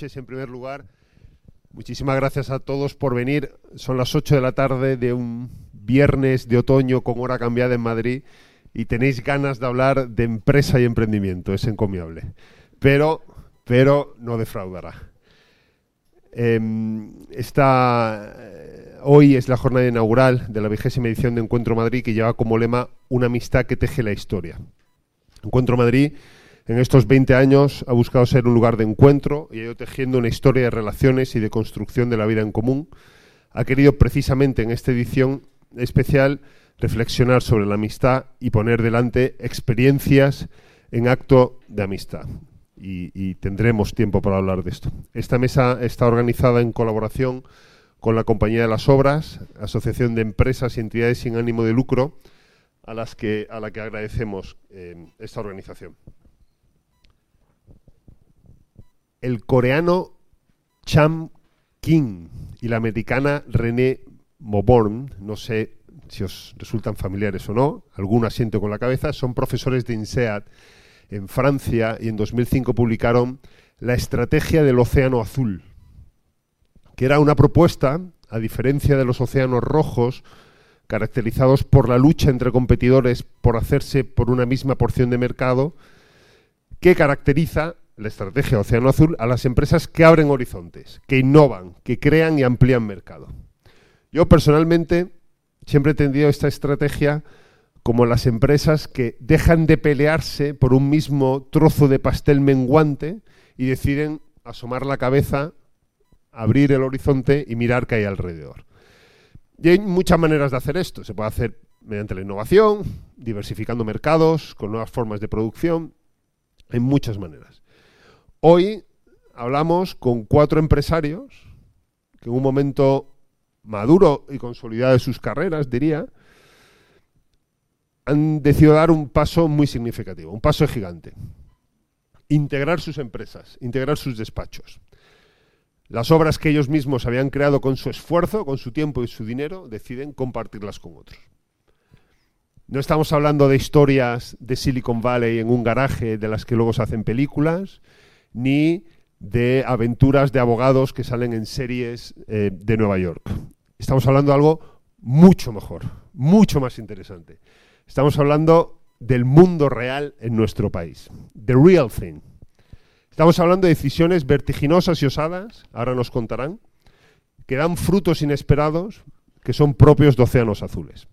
En primer lugar, muchísimas gracias a todos por venir. Son las 8 de la tarde de un viernes de otoño con hora cambiada en Madrid y tenéis ganas de hablar de empresa y emprendimiento. Es encomiable. Pero, pero no defraudará. Em, eh, hoy es la jornada inaugural de la vigésima edición de Encuentro Madrid que lleva como lema Una amistad que teje la historia. Encuentro Madrid en estos 20 años ha buscado ser un lugar de encuentro y ha ido tejiendo una historia de relaciones y de construcción de la vida en común. Ha querido precisamente en esta edición especial reflexionar sobre la amistad y poner delante experiencias en acto de amistad. Y, tendremos tiempo para hablar de esto. Esta mesa está organizada en colaboración con la Compañía de las Obras, Asociación de Empresas y Entidades sin ánimo de lucro, a, las que, a la que agradecemos eh, esta organización. El coreano Cham King y la americana René Moborn, no sé si os resultan familiares o no, alguno asiento con la cabeza, son profesores de INSEAD en Francia y en 2005 publicaron La Estrategia del Océano Azul, que era una propuesta, a diferencia de los océanos rojos, caracterizados por la lucha entre competidores por hacerse por una misma porción de mercado, que caracteriza la estrategia Océano Azul a las empresas que abren horizontes, que innovan, que crean y amplían mercado. Yo personalmente siempre he entendido esta estrategia como las empresas que dejan de pelearse por un mismo trozo de pastel menguante y deciden asomar la cabeza, abrir el horizonte y mirar qué hay alrededor. Y hay muchas maneras de hacer esto. Se puede hacer mediante la innovación, diversificando mercados, con nuevas formas de producción. Hay muchas maneras. Hoy hablamos con cuatro empresarios que en un momento maduro y consolidado de sus carreras, diría, han decidido dar un paso muy significativo, un paso gigante. Integrar sus empresas, integrar sus despachos. Las obras que ellos mismos habían creado con su esfuerzo, con su tiempo y su dinero, deciden compartirlas con otros. No estamos hablando de historias de Silicon Valley en un garaje de las que luego se hacen películas, ni de aventuras de abogados que salen en series eh, de Nueva York. Estamos hablando de algo mucho mejor, mucho más interesante. Estamos hablando del mundo real en nuestro país. The real thing. Estamos hablando de decisiones vertiginosas y osadas, ahora nos contarán, que dan frutos inesperados que son propios de océanos azules.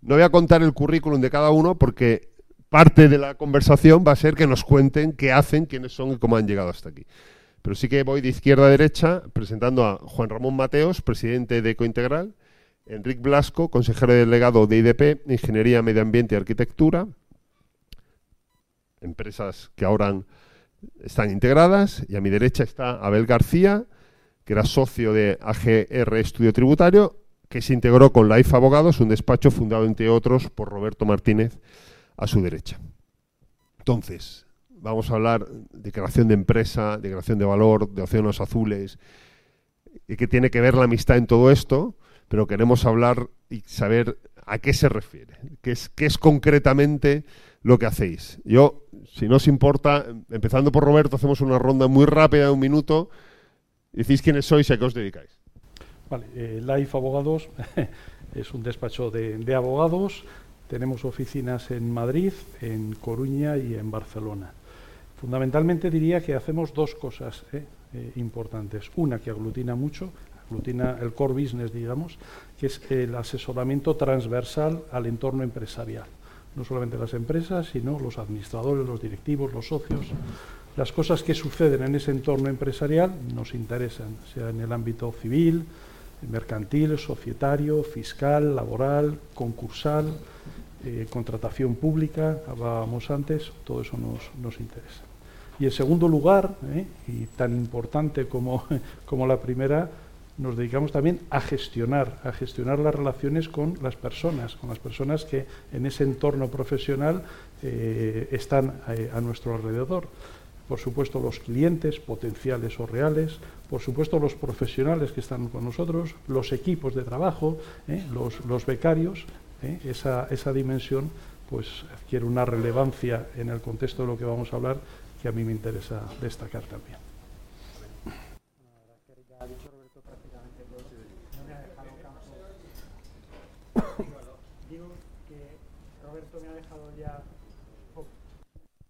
No voy a contar el currículum de cada uno porque parte de la conversación va a ser que nos cuenten qué hacen, quiénes son y cómo han llegado hasta aquí. Pero sí que voy de izquierda a derecha presentando a Juan Ramón Mateos, presidente de Ecointegral, Enrique Blasco, consejero delegado de IDP, Ingeniería, Medio Ambiente y Arquitectura, empresas que ahora están integradas, y a mi derecha está Abel García, que era socio de AGR Estudio Tributario, que se integró con la IFA Abogados, un despacho fundado, entre otros, por Roberto Martínez, a su derecha. Entonces, vamos a hablar de creación de empresa, de creación de valor, de océanos azules, y que tiene que ver la amistad en todo esto, pero queremos hablar y saber a qué se refiere, qué es, qué es concretamente lo que hacéis. Yo, si no os importa, empezando por Roberto, hacemos una ronda muy rápida de un minuto, decís quiénes sois y a qué os dedicáis. Eh, Life Abogados es un despacho de, de abogados tenemos oficinas en Madrid, en Coruña y en Barcelona. Fundamentalmente diría que hacemos dos cosas eh, eh, importantes. Una que aglutina mucho, aglutina el core business, digamos, que es el asesoramiento transversal al entorno empresarial. No solamente las empresas, sino los administradores, los directivos, los socios. Las cosas que suceden en ese entorno empresarial nos interesan, sea en el ámbito civil, mercantil, societario, fiscal, laboral, concursal, eh, contratación pública, hablábamos antes, todo eso nos, nos interesa. Y en segundo lugar, eh, y tan importante como, como la primera, nos dedicamos también a gestionar, a gestionar las relaciones con las personas, con las personas que en ese entorno profesional eh, están a nuestro alrededor por supuesto los clientes potenciales o reales, por supuesto los profesionales que están con nosotros, los equipos de trabajo, los, los, becarios, ¿eh? esa, esa dimensión pues adquiere una relevancia en el contexto de lo que vamos a hablar que a mí me interesa destacar también.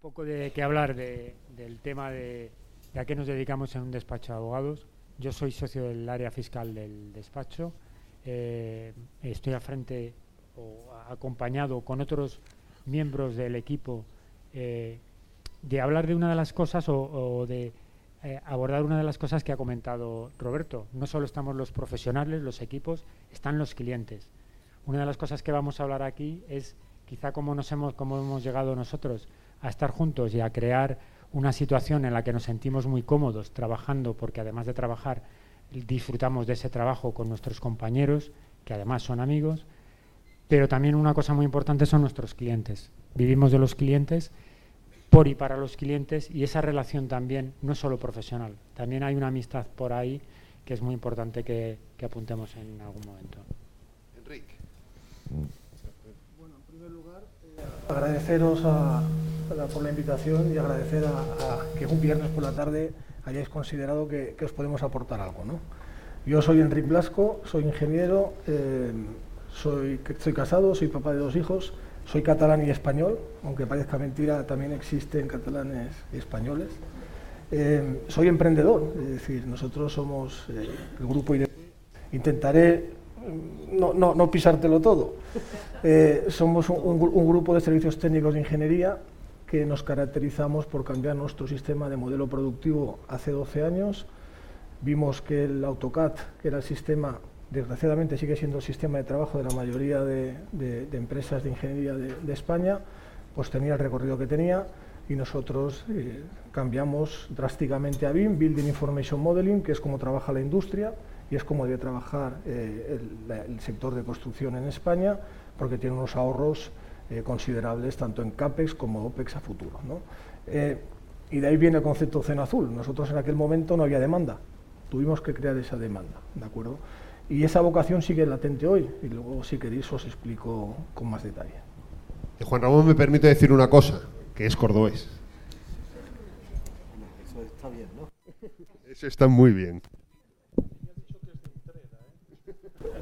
poco de que hablar del tema de, a qué nos dedicamos en un despacho de abogados. Yo soy socio del área fiscal del despacho. Eh, estoy a frente o acompañado con otros miembros del equipo eh, de hablar de una de las cosas o, de eh, abordar una de las cosas que ha comentado Roberto. No solo estamos los profesionales, los equipos, están los clientes. Una de las cosas que vamos a hablar aquí es quizá cómo nos hemos, cómo hemos llegado nosotros a estar juntos y a crear una situación en la que nos sentimos muy cómodos trabajando, porque además de trabajar disfrutamos de ese trabajo con nuestros compañeros, que además son amigos, pero también una cosa muy importante son nuestros clientes. Vivimos de los clientes por y para los clientes y esa relación también no es solo profesional, también hay una amistad por ahí que es muy importante que, apuntemos en algún momento. Enrique. Bueno, en primer lugar, eh, agradeceros por la invitación y agradecer a, que un viernes por la tarde hayáis considerado que, os podemos aportar algo. ¿no? Yo soy Enrique Blasco, soy ingeniero, eh, soy, casado, soy papá de dos hijos, soy catalán y español, aunque parezca mentira, también existen catalanes y españoles. Eh, soy emprendedor, es decir, nosotros somos eh, el grupo IDP. Intentaré mm, no, no, no pisártelo todo. Eh, somos un, un, grupo de servicios técnicos de ingeniería que nos caracterizamos por cambiar nuestro sistema de modelo productivo hace 12 años. Vimos que el AutoCAD, que era el sistema desgraciadamente sigue siendo el sistema de trabajo de la mayoría de, empresas de ingeniería de, España, pues tenía el recorrido que tenía y nosotros eh, cambiamos drásticamente a BIM, Building Information Modeling, que es como trabaja la industria y es como debe trabajar eh, el, sector de construcción en España, porque tiene unos ahorros eh, considerables tanto en CAPEX como OPEX a futuro. y de ahí viene el concepto Cena Azul. Nosotros en aquel momento no había demanda, tuvimos que crear esa demanda, ¿de acuerdo? Y esa vocación sigue latente hoy, y luego si queréis os explico con más detalle. Juan Ramón me permite decir una cosa, que es cordobés. Eso está bien, ¿no? Eso está muy bien.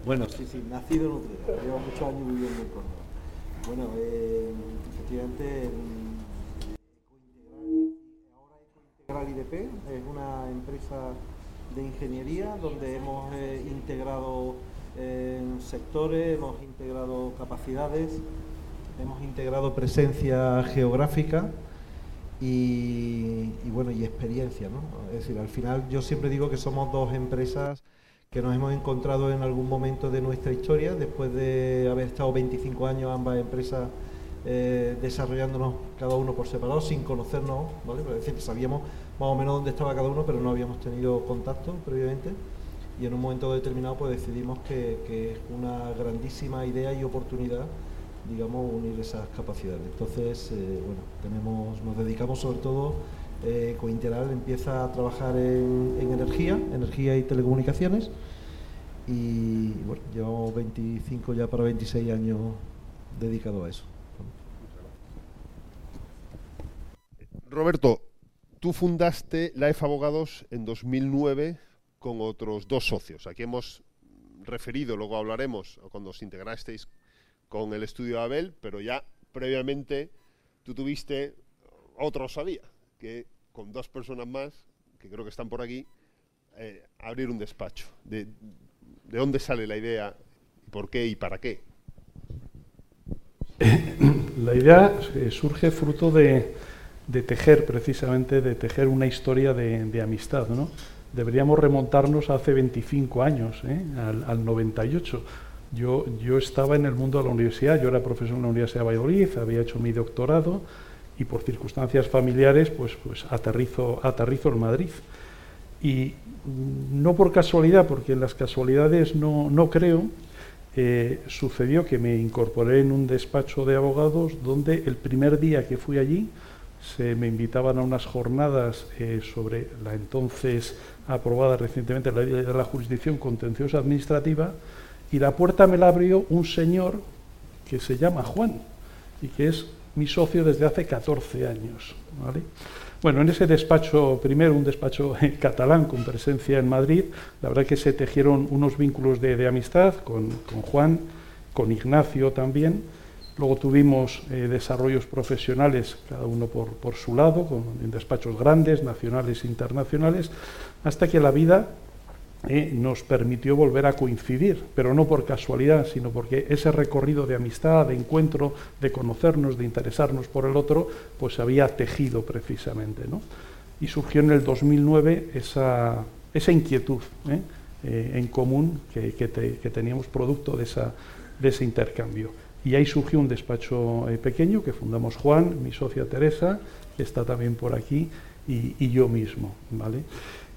Bueno, sí, sí, nacido en Utrera, llevo muchos años viviendo en Córdoba. Bueno, eh, efectivamente, ahora Integral IDP es una empresa de ingeniería, donde hemos eh, integrado eh, sectores, hemos integrado capacidades, hemos integrado presencia geográfica y, bueno, y experiencia. ¿no? Es decir, al final yo siempre digo que somos dos empresas que nos hemos encontrado en algún momento de nuestra historia, después de haber estado 25 años ambas empresas eh, desarrollándonos cada uno por separado, sin conocernos, ¿vale? Es decir, sabíamos más o menos dónde estaba cada uno, pero no habíamos tenido contacto previamente. Y en un momento determinado pues decidimos que, es una grandísima idea y oportunidad digamos unir esas capacidades. Entonces eh, bueno tenemos nos dedicamos sobre todo eh, Cointeral empieza a trabajar en, energía energía y telecomunicaciones. Y bueno llevamos 25 ya para 26 años dedicado a eso. Roberto Tú fundaste la EF Abogados en 2009 con otros dos socios. Aquí hemos referido, luego hablaremos, cuando os integrasteis con el estudio Abel, pero ya previamente tú tuviste, otro sabía, que con dos personas más, que creo que están por aquí, eh, abrir un despacho. De, ¿De dónde sale la idea? ¿Por qué y para qué? La idea eh, surge fruto de, de tejer precisamente, de tejer una historia de, amistad. ¿no? Deberíamos remontarnos hace 25 años, ¿eh? al, 98. Yo, yo estaba en el mundo de la universidad, yo era profesor en la Universidad de Valladolid, había hecho mi doctorado y por circunstancias familiares pues, pues aterrizo, aterrizo en Madrid. Y no por casualidad, porque en las casualidades no, no creo, eh, sucedió que me incorporé en un despacho de abogados donde el primer día que fui allí, se me invitaban a unas jornadas eh, sobre la entonces aprobada recientemente la ley de la jurisdicción contenciosa administrativa y la puerta me la abrió un señor que se llama Juan y que es mi socio desde hace 14 años. Bueno, en ese despacho, primero un despacho catalán con presencia en Madrid, la verdad que se tejieron unos vínculos de, amistad con, con Juan con Ignacio también. Luego tuvimos eh, desarrollos profesionales, cada uno por, su lado, con, en despachos grandes, nacionales e internacionales, hasta que la vida eh, nos permitió volver a coincidir, pero no por casualidad, sino porque ese recorrido de amistad, de encuentro, de conocernos, de interesarnos por el otro, pues se había tejido precisamente. ¿no? Y surgió en el 2009 esa, inquietud ¿eh? En común que, que, te, que, teníamos producto de ese intercambio. Y ahí surgió un despacho eh, pequeño que fundamos Juan, mi socia Teresa, que está también por aquí, y, yo mismo. ¿vale?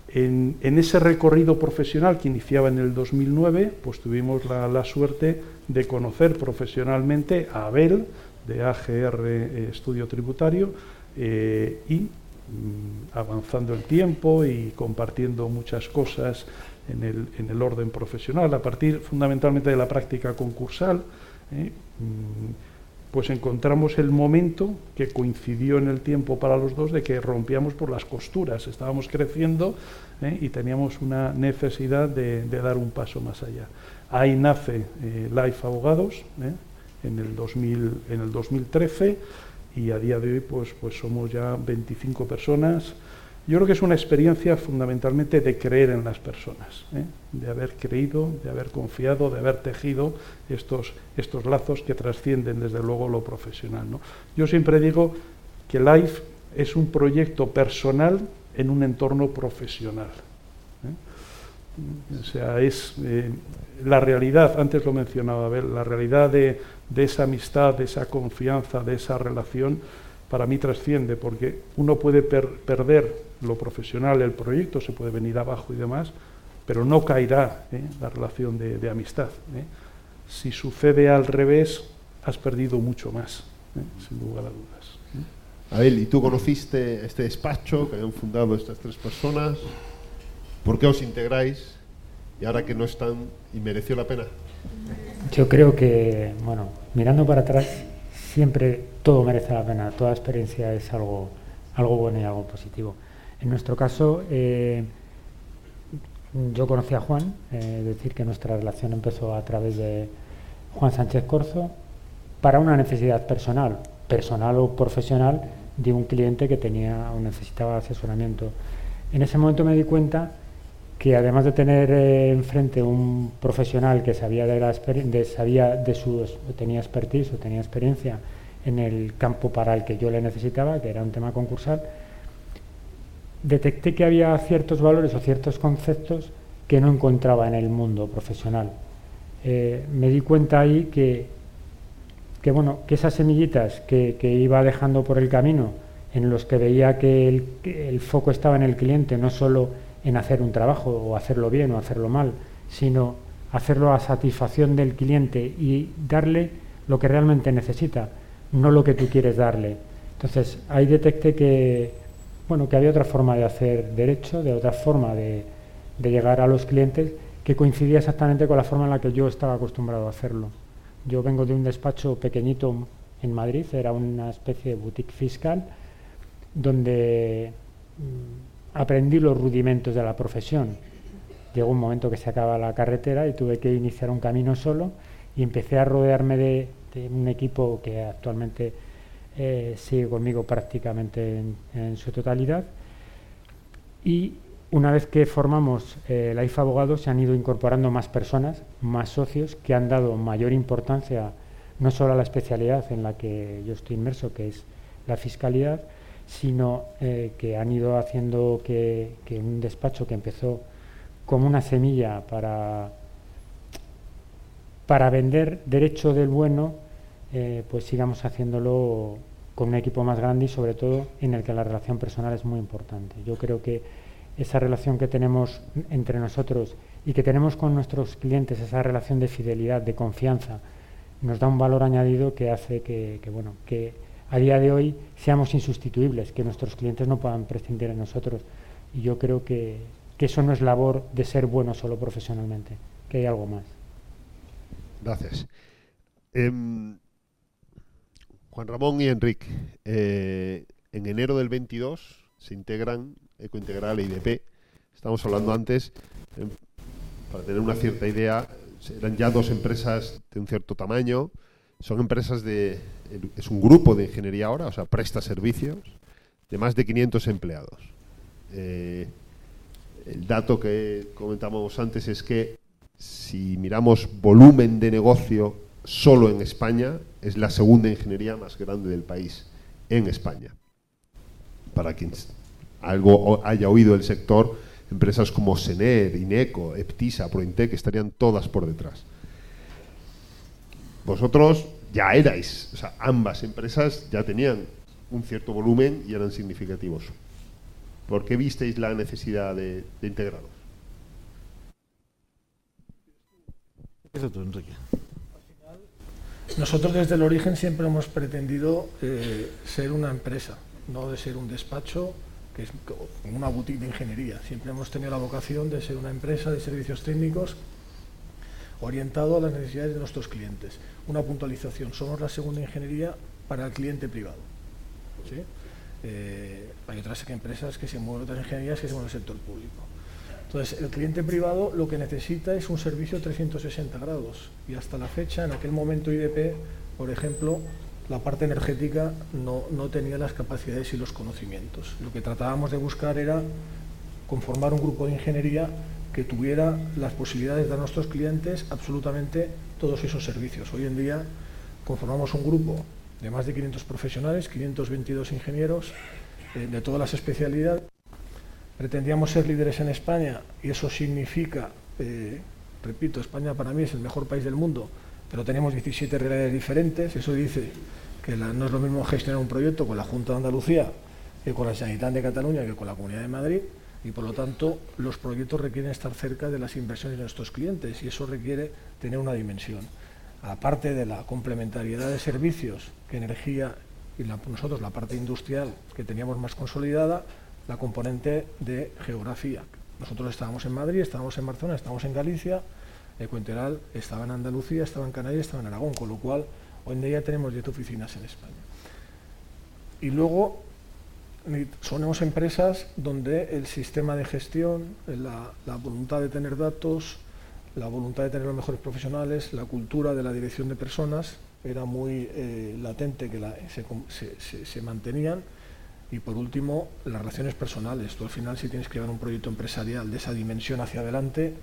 En, ese recorrido profesional que iniciaba en el 2009, pues tuvimos la, la suerte de conocer profesionalmente a Abel, de AGR eh, Estudio Tributario, eh, y mm, avanzando el tiempo y compartiendo muchas cosas en el, en el, orden profesional, a partir fundamentalmente de la práctica concursal, eh, pues encontramos el momento que coincidió en el tiempo para los dos de que rompíamos por las costuras, estábamos creciendo ¿eh? y teníamos una necesidad de, dar un paso más allá. Ahí nace eh, Life Abogados en, el 2000, en el 2013 y a día de hoy pues, pues somos ya 25 personas. Yo creo que es una experiencia fundamentalmente de creer en las personas, ¿eh? de haber creído, de haber confiado, de haber tejido estos, estos lazos que trascienden desde luego lo profesional. Yo siempre digo que Life es un proyecto personal en un entorno profesional. ¿eh? O sea, es eh, la realidad, antes lo mencionaba Abel, la realidad de, de esa amistad, de esa confianza, de esa relación, para mí trasciende, porque uno puede per perder lo profesional, el proyecto, se puede venir abajo y demás, pero no caerá ¿eh? la relación de, de amistad. ¿eh? Si sucede al revés, has perdido mucho más, ¿eh? sin lugar a dudas. Abel, ¿y tú conociste este despacho que habían fundado estas tres personas? ¿Por qué os integráis? Y ahora que no están, ¿y mereció la pena? Yo creo que, bueno, mirando para atrás, siempre todo merece la pena, toda experiencia es algo, algo bueno y algo positivo. En nuestro caso, eh, yo conocí a Juan, eh, decir, que nuestra relación empezó a través de Juan Sánchez Corzo para una necesidad personal, personal o profesional, de un cliente que tenía o necesitaba asesoramiento. En ese momento me di cuenta que además de tener eh, enfrente un profesional que sabía de, la de, sabía de su tenía expertise o tenía experiencia en el campo para el que yo le necesitaba, que era un tema concursal, detecté que había ciertos valores o ciertos conceptos que no encontraba en el mundo profesional. Eh, me di cuenta ahí que, que, bueno, que esas semillitas que, que, iba dejando por el camino, en los que veía que el, que el foco estaba en el cliente, no solo en hacer un trabajo o hacerlo bien o hacerlo mal, sino hacerlo a satisfacción del cliente y darle lo que realmente necesita, no lo que tú quieres darle. Entonces, ahí detecté que, bueno, que había otra forma de hacer derecho, de otra forma de, llegar a los clientes que coincidía exactamente con la forma en la que yo estaba acostumbrado a hacerlo. Yo vengo de un despacho pequeñito en Madrid, era una especie de boutique fiscal, donde aprendí los rudimentos de la profesión. Llegó un momento que se acaba la carretera y tuve que iniciar un camino solo y empecé a rodearme de, de un equipo que actualmente eh, sigue conmigo prácticamente en, su totalidad. Y una vez que formamos eh, la IFA Abogados se han ido incorporando más personas, más socios, que han dado mayor importancia no solo a la especialidad en la que yo estoy inmerso, que es la fiscalidad, sino eh, que han ido haciendo que, que, un despacho que empezó como una semilla para, para vender derecho del bueno, eh, pues sigamos haciéndolo con un equipo más grande y sobre todo en el que la relación personal es muy importante. Yo creo que esa relación que tenemos entre nosotros y que tenemos con nuestros clientes, esa relación de fidelidad, de confianza, nos da un valor añadido que hace que, bueno, que a día de hoy seamos insustituibles, que nuestros clientes no puedan prescindir de nosotros. Y yo creo que, que eso no es labor de ser bueno solo profesionalmente, que hay algo más. Gracias. Eh, Juan Ramón y Enrique, eh, en enero del 22 se integran Ecointegral e IDP. Estamos hablando antes, eh, para tener una cierta idea, eran ya dos empresas de un cierto tamaño. Son empresas de. Es un grupo de ingeniería ahora, o sea, presta servicios de más de 500 empleados. Eh, el dato que comentábamos antes es que si miramos volumen de negocio solo en España, es la segunda ingeniería más grande del país en España. Para quien algo haya oído el sector, empresas como Sener, Ineco, Eptisa, Prointec estarían todas por detrás. Vosotros ya erais, o sea, ambas empresas ya tenían un cierto volumen y eran significativos. ¿Por qué visteis la necesidad de, de integrarlos? Nosotros desde el origen siempre hemos pretendido eh, ser una empresa, no de ser un despacho que es una boutique de ingeniería. Siempre hemos tenido la vocación de ser una empresa de servicios técnicos orientado a las necesidades de nuestros clientes. Una puntualización, somos la segunda ingeniería para el cliente privado. Eh, hay otras empresas que se mueven, otras ingenierías que se mueven en el sector público. Entonces, el cliente privado lo que necesita es un servicio 360 grados y hasta la fecha, en aquel momento IDP, por ejemplo, la parte energética no, no, tenía las capacidades y los conocimientos. Lo que tratábamos de buscar era conformar un grupo de ingeniería que tuviera las posibilidades de dar a nuestros clientes absolutamente todos esos servicios. Hoy en día conformamos un grupo de más de 500 profesionales, 522 ingenieros eh, de todas las especialidades. Pretendíamos ser líderes en España y eso significa, eh, repito, España para mí es el mejor país del mundo, pero tenemos 17 realidades diferentes. Eso dice que no es lo mismo gestionar un proyecto con la Junta de Andalucía que con la Sanidad de Cataluña que con la Comunidad de Madrid y por lo tanto los proyectos requieren estar cerca de las inversiones de nuestros clientes y eso requiere tener una dimensión. Aparte de la complementariedad de servicios que energía y nosotros la parte industrial que teníamos más consolidada, la componente de geografía. Nosotros estábamos en Madrid, estábamos en Barcelona, estábamos en Galicia, Ecuenteral estaba en Andalucía, estaba en Canarias, estaba en Aragón, con lo cual hoy en día tenemos 10 oficinas en España. Y luego somos empresas donde el sistema de gestión, la, voluntad de tener datos, la voluntad de tener los mejores profesionales, la cultura de la dirección de personas era muy eh, latente que se, mantenían. Y por último, las relaciones personales. Tú al final si tienes que llevar un proyecto empresarial de esa dimensión hacia adelante,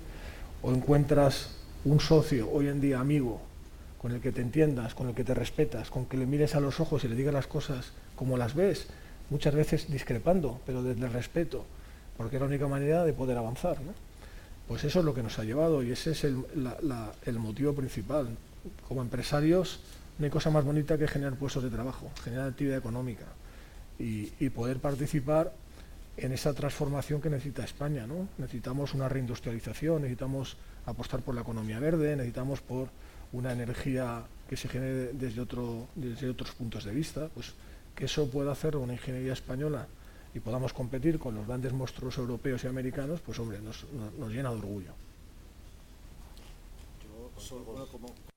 o encuentras un socio hoy en día amigo con el que te entiendas, con el que te respetas, con que le mires a los ojos y le digas las cosas como las ves, muchas veces discrepando, pero desde el respeto, porque es la única manera de poder avanzar. Pues eso es lo que nos ha llevado y ese es el, el motivo principal. Como empresarios no hay cosa más bonita que generar puestos de trabajo, generar actividad económica y, poder participar en esa transformación que necesita España. ¿no? Necesitamos una reindustrialización, necesitamos apostar por la economía verde, necesitamos por una energía que se genere desde, otro, desde otros puntos de vista, pues que eso pueda hacer una ingeniería española y podamos competir con los grandes monstruos europeos y americanos, pues hombre, nos, nos, llena de orgullo. Yo solo como...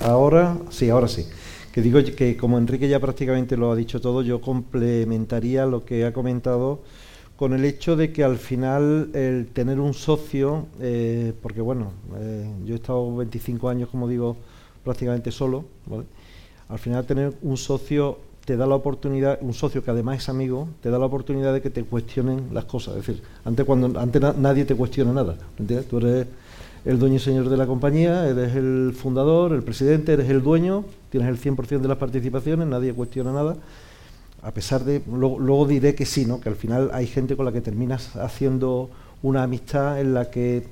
Ahora, sí, ahora sí que digo que como Enrique ya prácticamente lo ha dicho todo, yo complementaría lo que ha comentado con el hecho de que al final el tener un socio, eh, porque bueno, eh, yo he estado 25 años, como digo, prácticamente solo, ¿vale? al final tener un socio te da la oportunidad, un socio que además es amigo, te da la oportunidad de que te cuestionen las cosas. Es decir, antes cuando antes na, nadie te cuestiona nada, ¿entiendes? Tú eres el dueño y señor de la compañía, eres el fundador, el presidente, eres el dueño, tienes el 100% de las participaciones, nadie cuestiona nada. A pesar de, luego, luego, diré que sí, ¿no? que al final hay gente con la que terminas haciendo una amistad en la que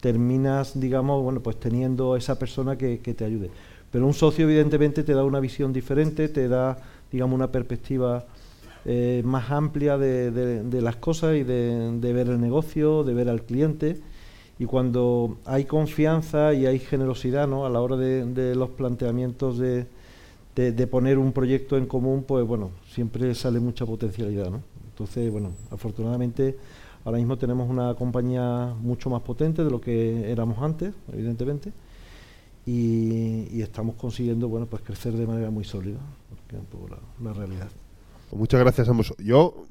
terminas, digamos, bueno, pues teniendo esa persona que, te ayude. Pero un socio, evidentemente, te da una visión diferente, te da, digamos, una perspectiva eh, más amplia de, las cosas y de ver el negocio, de ver al cliente y cuando hay confianza y hay generosidad ¿no? a la hora de, los planteamientos de, poner un proyecto en común, pues bueno, siempre sale mucha potencialidad. ¿no? Entonces, bueno, afortunadamente ahora mismo tenemos una compañía mucho más potente de lo que éramos antes, evidentemente, y, estamos consiguiendo bueno, pues crecer de manera muy sólida, porque es un poco la, la realidad. Pues muchas gracias a ambos. Yo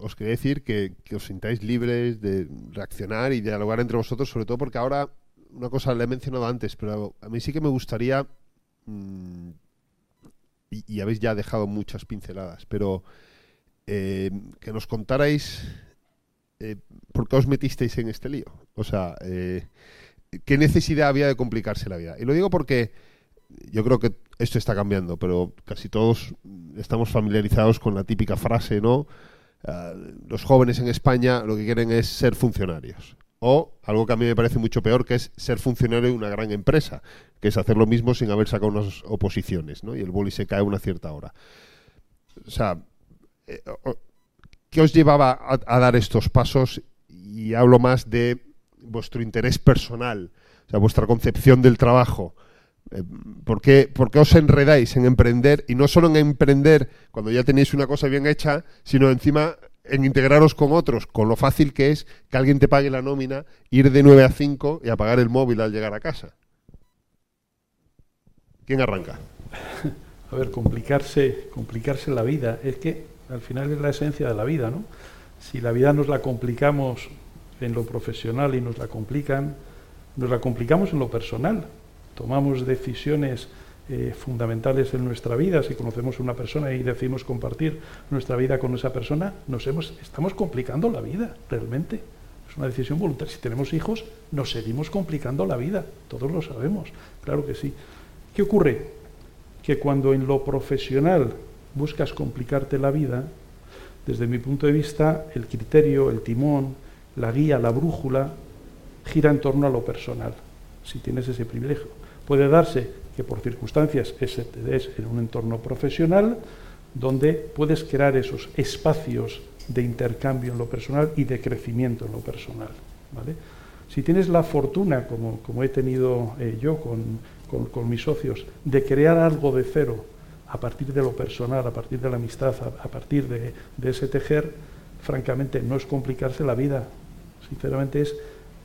os, quería decir que, os sintáis libres de reaccionar y dialogar entre vosotros, sobre todo porque ahora, una cosa le he mencionado antes, pero a mí sí que me gustaría, mm, y, habéis ya dejado muchas pinceladas, pero eh, que nos contarais eh, por qué os metisteis en este lío. O sea, eh, ¿qué necesidad había de complicarse la vida? Y lo digo porque yo creo que esto está cambiando, pero casi todos estamos familiarizados con la típica frase, ¿no? Ah, los jóvenes en España lo que quieren es ser funcionarios. O algo que a mí me parece mucho peor, que es ser funcionario de una gran empresa, que es hacer lo mismo sin haber sacado unas oposiciones, ¿no? Y el boli se cae a una cierta hora. O sea, eh, ¿qué os llevaba a, a dar estos pasos? Y hablo más de vuestro interés personal, o sea, vuestra concepción del trabajo eh, ¿Por qué, os enredáis en emprender? Y no solo en emprender cuando ya tenéis una cosa bien hecha, sino encima en integraros con otros, con lo fácil que es que alguien te pague la nómina, ir de 9 a 5 y apagar el móvil al llegar a casa. ¿Quién arranca? A ver, complicarse, complicarse la vida. Es que al final es la esencia de la vida, ¿no? Si la vida nos la complicamos en lo profesional y nos la complican, nos la complicamos en lo personal tomamos decisiones eh, fundamentales en nuestra vida, si conocemos una persona y decidimos compartir nuestra vida con esa persona, nos estamos complicando la vida, realmente. Es una decisión voluntaria. Si tenemos hijos, nos seguimos complicando la vida, todos lo sabemos, claro que sí. ¿Qué ocurre? Que cuando en lo profesional buscas complicarte la vida, desde mi punto de vista, el criterio, el timón, la guía, la brújula, gira en torno a lo personal, si tienes ese privilegio. Puede darse que por circunstancias des en un entorno profesional donde puedes crear esos espacios de intercambio en lo personal y de crecimiento en lo personal. Si tienes la fortuna, como, como he tenido eh, yo con, con, mis socios, de crear algo de cero a partir de lo personal, a partir de la amistad, a, partir de, de, ese tejer, francamente no es complicarse la vida, sinceramente es,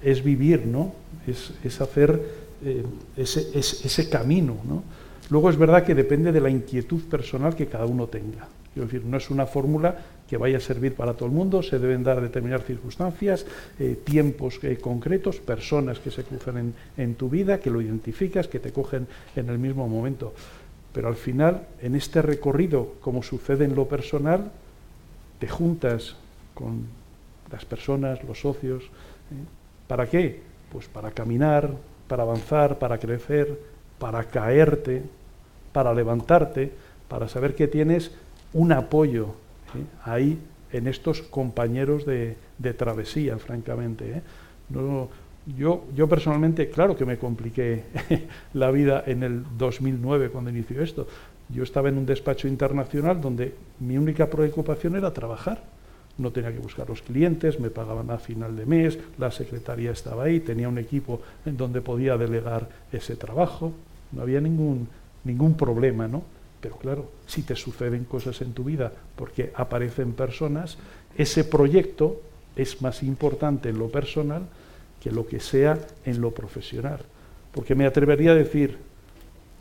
es vivir, ¿no? es, es hacer eh, ese, ese, camino. ¿no? Luego es verdad que depende de la inquietud personal que cada uno tenga. Quiero decir, no es una fórmula que vaya a servir para todo el mundo, se deben dar determinadas circunstancias, eh, tiempos eh, concretos, personas que se cruzan en, en, tu vida, que lo identificas, que te cogen en el mismo momento. Pero al final, en este recorrido, como sucede en lo personal, te juntas con las personas, los socios. ¿Para qué? Pues para caminar, para avanzar, para crecer, para caerte, para levantarte, para saber que tienes un apoyo ¿eh? ahí en estos compañeros de, travesía, francamente. ¿eh? yo, yo personalmente, claro que me compliqué la vida en el 2009 cuando inició esto. Yo estaba en un despacho internacional donde mi única preocupación era trabajar no tenía que buscar los clientes, me pagaban a final de mes, la secretaría estaba ahí, tenía un equipo en donde podía delegar ese trabajo, no había ningún, ningún problema, ¿no? Pero claro, si te suceden cosas en tu vida porque aparecen personas, ese proyecto es más importante en lo personal que lo que sea en lo profesional. Porque me atrevería a decir,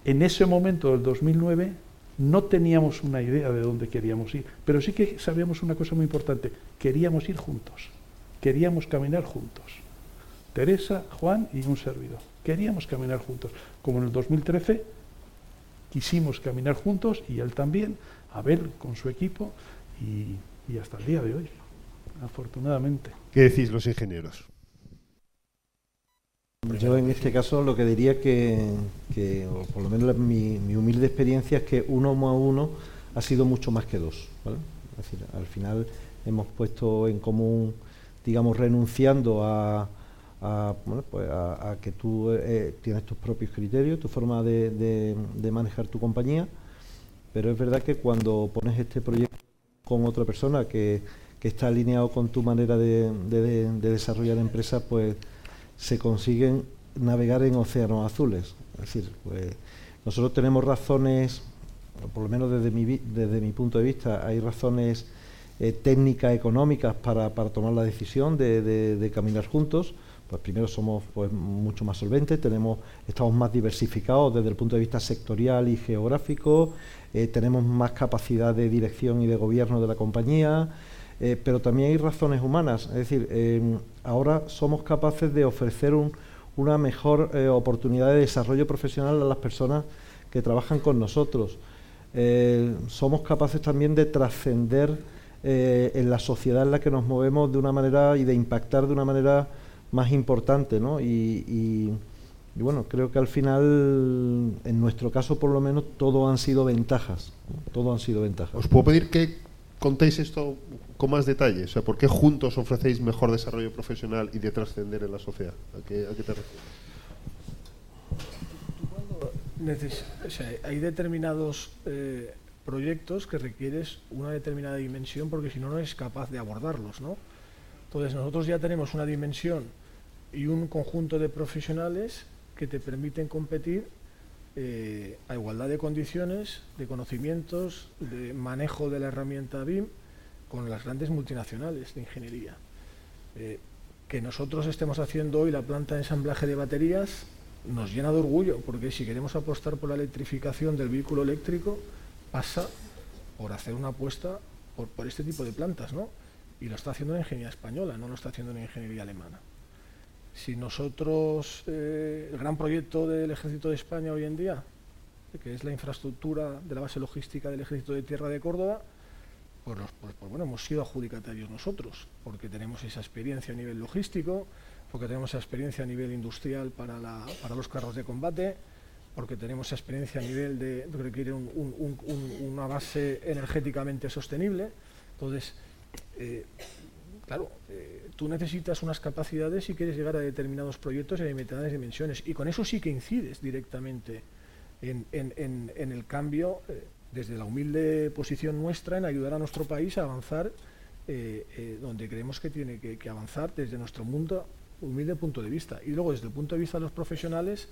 en ese momento del 2009, no teníamos una idea de dónde queríamos ir, pero sí que sabíamos una cosa muy importante, queríamos ir juntos, queríamos caminar juntos. Teresa, Juan y un servidor. Queríamos caminar juntos. Como en el 2013 quisimos caminar juntos y él también, Abel con su equipo y, y hasta el día de hoy, afortunadamente. ¿Qué decís los ingenieros? Yo en este caso lo que diría que, o por lo menos mi, humilde experiencia es que uno más uno ha sido mucho más que dos. Al final hemos puesto en común, digamos, renunciando a, pues que tú eh, tienes tus propios criterios, tu forma de, manejar tu compañía, pero es verdad que cuando pones este proyecto con otra persona que, está alineado con tu manera de, desarrollar empresa, pues se consiguen navegar en océanos azules. Es decir, pues, nosotros tenemos razones, por lo menos desde mi, desde mi punto de vista, hay razones eh, técnicas, económicas para, tomar la decisión de, caminar juntos. Pues primero somos pues, mucho más solventes, tenemos, estamos más diversificados desde el punto de vista sectorial y geográfico, eh, tenemos más capacidad de dirección y de gobierno de la compañía, eh, pero también hay razones humanas. Es decir, em, ahora somos capaces de ofrecer una mejor eh, oportunidad de desarrollo profesional a las personas que trabajan con nosotros. Eh, somos capaces también de trascender en la sociedad en la que nos movemos de una manera y de impactar de una manera más importante, ¿no? y y bueno, creo que al final, en nuestro caso por lo menos, todo han sido ventajas. Todo han sido ventajas. ¿Os puedo pedir que contéis esto con más detalle? O sea, ¿por qué juntos ofrecéis mejor desarrollo profesional y de trascender en la sociedad? ¿A qué, te refieres? hay determinados eh, proyectos que requieres una determinada dimensión porque si no, no eres capaz de abordarlos, ¿no? Entonces nosotros ya tenemos una dimensión y un conjunto de profesionales que te permiten competir eh, a igualdad de condiciones, de conocimientos, de manejo de la herramienta BIM con las grandes multinacionales de ingeniería. Eh, que nosotros estemos haciendo hoy la planta de ensamblaje de baterías nos llena de orgullo, porque si queremos apostar por la electrificación del vehículo eléctrico, pasa por hacer una apuesta por, este tipo de plantas, ¿no? Y lo está haciendo la ingeniería española, no lo está haciendo la ingeniería alemana. Si nosotros, eh, el gran proyecto del Ejército de España hoy en día, que es la infraestructura de la base logística del Ejército de Tierra de Córdoba, pues, pues, pues, bueno, hemos sido adjudicatarios nosotros, porque tenemos esa experiencia a nivel logístico, porque tenemos esa experiencia a nivel industrial para, los carros de combate, porque tenemos esa experiencia a nivel de, que requiere una base energéticamente sostenible. Entonces, eh, claro, eh, tú necesitas unas capacidades y quieres llegar a determinados proyectos a determinadas dimensiones. Y con eso sí que incides directamente en, el cambio, eh, desde la humilde posición nuestra, en ayudar a nuestro país a avanzar eh, donde creemos que tiene que, avanzar desde nuestro mundo, humilde punto de vista. Y luego, desde el punto de vista de los profesionales,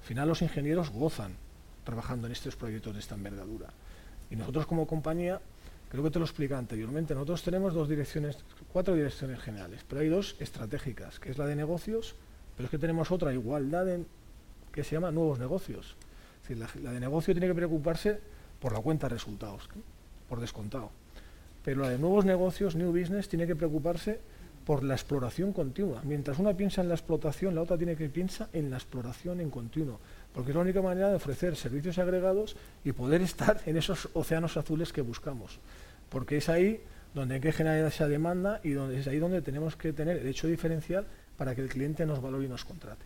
al final los ingenieros gozan trabajando en estos proyectos de esta envergadura. Y nosotros como compañía Creo que te lo expliqué anteriormente. Nosotros tenemos dos direcciones, cuatro direcciones generales, pero hay dos estratégicas, que es la de negocios, pero es que tenemos otra igualdad que se llama nuevos negocios. Es la, de negocio tiene que preocuparse por la cuenta de resultados, por descontado. Pero la de nuevos negocios, new business, tiene que preocuparse por la exploración continua. Mientras una piensa en la explotación, la otra tiene que pensar en la exploración en continuo, porque es la única manera de ofrecer servicios agregados y poder estar en esos océanos azules que buscamos porque es ahí donde hay que generar esa demanda y es ahí donde tenemos que tener el hecho diferencial para que el cliente nos valore y nos contrate.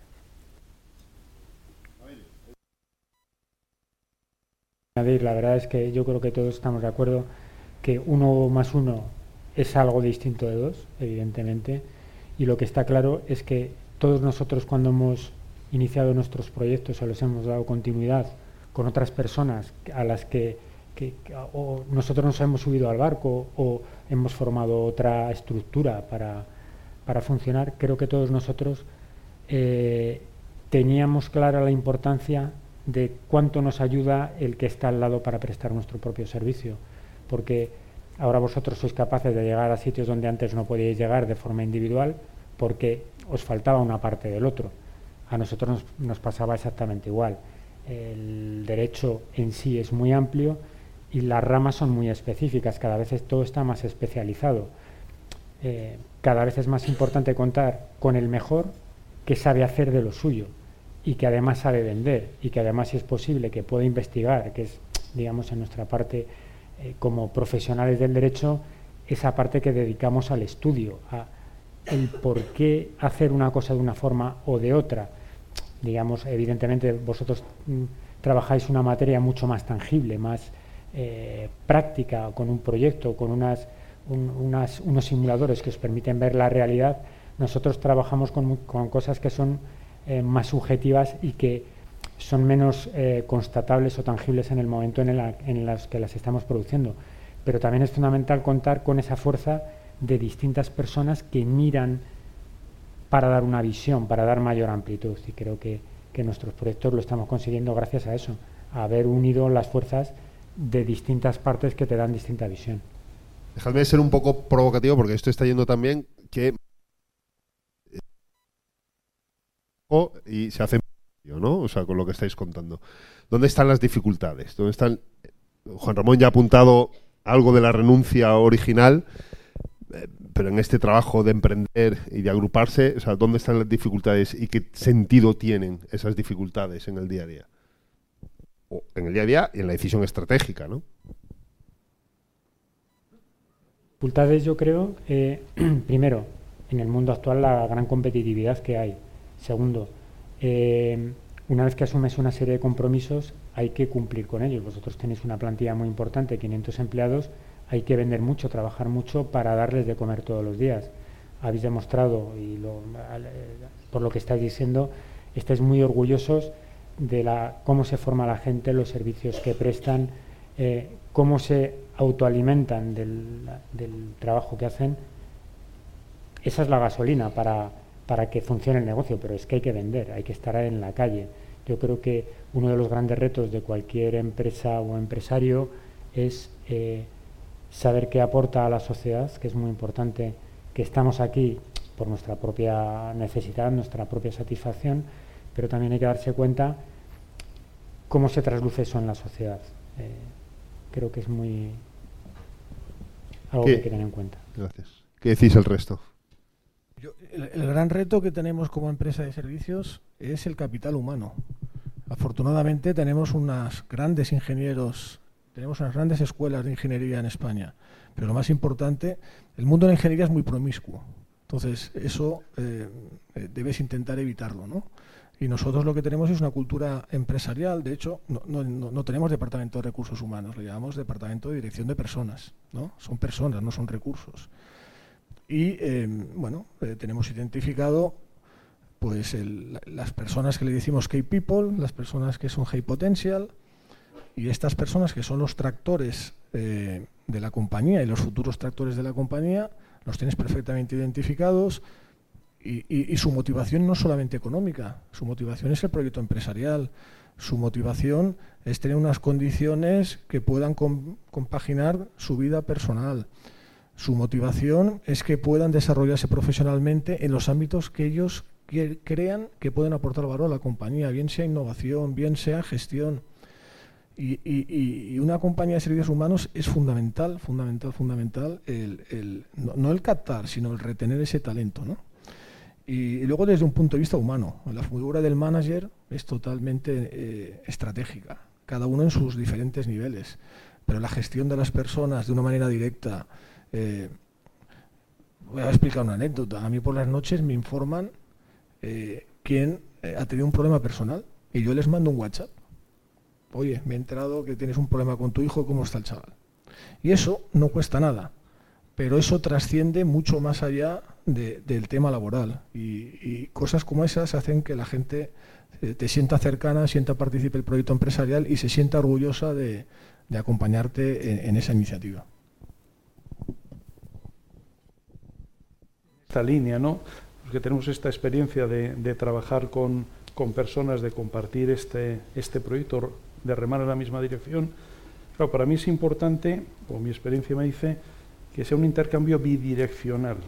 La verdad es que yo creo que todos estamos de acuerdo que uno más uno es algo distinto de dos, evidentemente, y lo que está claro es que todos nosotros cuando hemos iniciado nuestros proyectos o les hemos dado continuidad con otras personas a las que que, o nosotros nos hemos subido al barco o hemos formado otra estructura para, para funcionar, creo que todos nosotros eh, teníamos clara la importancia de cuánto nos ayuda el que está al lado para prestar nuestro propio servicio, porque ahora vosotros sois capaces de llegar a sitios donde antes no podíais llegar de forma individual porque os faltaba una parte del otro. A nosotros nos, nos pasaba exactamente igual. El derecho en sí es muy amplio, y las ramas son muy específicas, cada vez todo está más especializado. Eh, cada vez es más importante contar con el mejor que sabe hacer de lo suyo y que además sabe vender y que además si es posible que pueda investigar, que es, digamos, en nuestra parte eh, como profesionales del derecho, esa parte que dedicamos al estudio, a el por qué hacer una cosa de una forma o de otra. Digamos, evidentemente vosotros mm, trabajáis una materia mucho más tangible, más eh, práctica, con un proyecto, con unas, unos simuladores que os permiten ver la realidad, nosotros trabajamos con, cosas que son eh, más subjetivas y que son menos eh, constatables o tangibles en el momento en, el, en las que las estamos produciendo. Pero también es fundamental contar con esa fuerza de distintas personas que miran para dar una visión, para dar mayor amplitud. Y creo que, que nuestros proyectos lo estamos consiguiendo gracias a eso, a haber unido las fuerzas de distintas partes que te dan distinta visión. Dejadme ser un poco provocativo porque esto está yendo también que y se hace ¿no? O sea, con lo que estáis contando. ¿Dónde están las dificultades? ¿Dónde están Juan Ramón ya ha apuntado algo de la renuncia original, Eh, pero en este trabajo de emprender y de agruparse, o sea, ¿dónde están las dificultades y qué sentido tienen esas dificultades en el día a día? En el día a día y en la decisión estratégica, ¿no? Dificultades, yo creo, eh, primero, en el mundo actual la gran competitividad que hay. Segundo, eh, una vez que asumes una serie de compromisos, hay que cumplir con ellos. Vosotros tenéis una plantilla muy importante, 500 empleados, hay que vender mucho, trabajar mucho para darles de comer todos los días. Habéis demostrado, y por lo que estáis diciendo, estáis muy orgullosos de la, cómo se forma la gente, los servicios que prestan, eh, cómo se autoalimentan del, del, trabajo que hacen. Esa es la gasolina para, para que funcione el negocio, pero es que hay que vender, hay que estar en la calle. Yo creo que uno de los grandes retos de cualquier empresa o empresario es eh, saber qué aporta a la sociedad, que es muy importante, que estamos aquí por nuestra propia necesidad, nuestra propia satisfacción, pero también hay que darse cuenta cómo se trasluce eso en la sociedad. Eh, creo que es muy algo que hay que tener en cuenta. Gracias. ¿Qué decís el resto? el, gran reto que tenemos como empresa de servicios es el capital humano. Afortunadamente tenemos unas grandes ingenieros, tenemos unas grandes escuelas de ingeniería en España, pero lo más importante, el mundo de la ingeniería es muy promiscuo. Entonces, eso eh, eh, debes intentar evitarlo, ¿no? Y nosotros lo que tenemos es una cultura empresarial. De hecho, no, no, no, tenemos departamento de recursos humanos, le llamamos departamento de dirección de personas. ¿no? Son personas, no son recursos. Y em, bueno, eh, tenemos identificado pues las personas que le decimos key people, las personas que son high potential y estas personas que son los tractores eh, de la compañía y los futuros tractores de la compañía, los tienes perfectamente identificados y, su motivación no solamente económica, su motivación es el proyecto empresarial, su motivación es tener unas condiciones que puedan compaginar su vida personal su motivación es que puedan desarrollarse profesionalmente en los ámbitos que ellos crean que pueden aportar valor a la compañía, bien sea innovación, bien sea gestión. Y, una compañía de servicios humanos es fundamental, fundamental, fundamental, el, no, el captar, sino el retener ese talento. ¿no? Y, luego desde un punto de vista humano, la figura del manager es totalmente eh, estratégica, cada uno en sus diferentes niveles, pero la gestión de las personas de una manera directa, eh, voy a explicar una anécdota. A mí por las noches me informan eh, quién ha tenido un problema personal y yo les mando un WhatsApp. Oye, me he enterado que tienes un problema con tu hijo, ¿cómo está el chaval? Y eso no cuesta nada, pero eso trasciende mucho más allá del tema laboral. Y, cosas como esas hacen que la gente te sienta cercana, sienta participe el proyecto empresarial y se sienta orgullosa de, acompañarte en esa iniciativa. línea, ¿no? Porque tenemos esta experiencia de, trabajar con, personas, de compartir este, este proyecto, de remar en la misma dirección. Claro, para mí es importante, o mi experiencia me dice, que sea un intercambio bidireccional,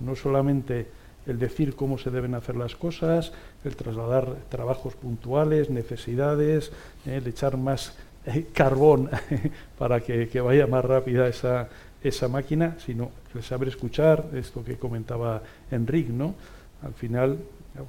no solamente el decir cómo se deben hacer las cosas, el trasladar trabajos puntuales, necesidades, el echar más eh, carbón para que, vaya más rápida esa, máquina, sino el saber escuchar, esto que comentaba Enrique, ¿no? Al final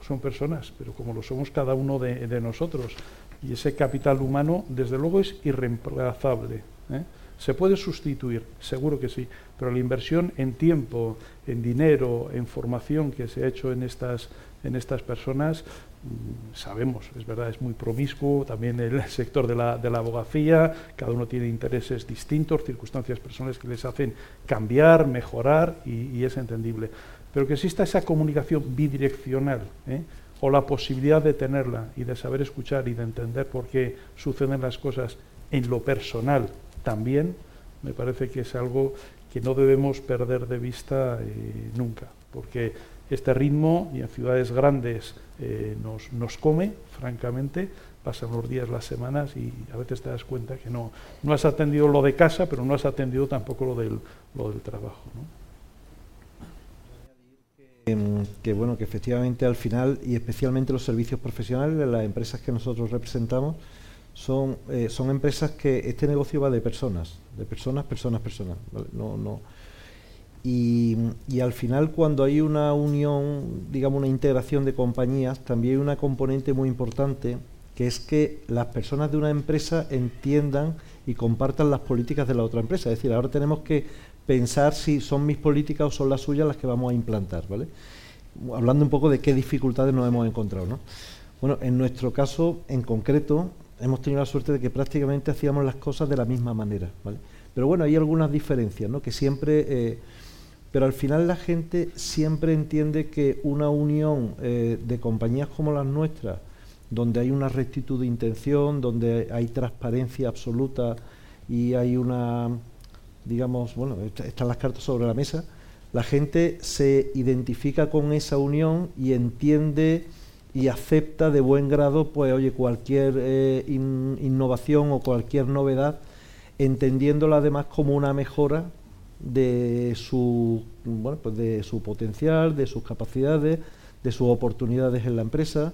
son personas, pero como lo somos cada uno de, nosotros, y ese capital humano, desde luego, es irreemplazable. ¿eh? Se puede sustituir, seguro que sí, pero la inversión en tiempo, en dinero, en formación que se ha hecho en estas, en estas personas, Mm, sabemos, es verdad, es muy promiscuo, también el sector de la, de la, abogacía, cada uno tiene intereses distintos, circunstancias personales que les hacen cambiar, mejorar y, es entendible. Pero que exista esa comunicación bidireccional, ¿eh? o la posibilidad de tenerla y de saber escuchar y de entender por qué suceden las cosas en lo personal también, me parece que es algo que no debemos perder de vista eh, nunca, porque este ritmo y en ciudades grandes eh, nos, nos, come, francamente, pasan los días, las semanas y a veces te das cuenta que no, no has atendido lo de casa, pero no has atendido tampoco lo del, lo del trabajo. Em, que bueno, que efectivamente al final y especialmente los servicios profesionales de las empresas que nosotros representamos son, eh, son empresas que este negocio va de personas, de personas, personas, personas. No, no, Y, y, al final cuando hay una unión, digamos una integración de compañías, también hay una componente muy importante, que es que las personas de una empresa entiendan y compartan las políticas de la otra empresa. Es decir, ahora tenemos que pensar si son mis políticas o son las suyas las que vamos a implantar, ¿vale? Hablando un poco de qué dificultades nos hemos encontrado, ¿no? Bueno, en nuestro caso en concreto hemos tenido la suerte de que prácticamente hacíamos las cosas de la misma manera, ¿vale? Pero bueno, hay algunas diferencias, ¿no? Que siempre... Eh, pero al final la gente siempre entiende que una unión eh, de compañías como las nuestras, donde hay una rectitud de intención, donde hay transparencia absoluta y hay una, digamos, bueno, están las cartas sobre la mesa, la gente se identifica con esa unión y entiende y acepta de buen grado, pues, oye, cualquier eh, innovación o cualquier novedad, entendiéndola además como una mejora de su, bueno, pues de su potencial, de sus capacidades, de sus oportunidades en la empresa.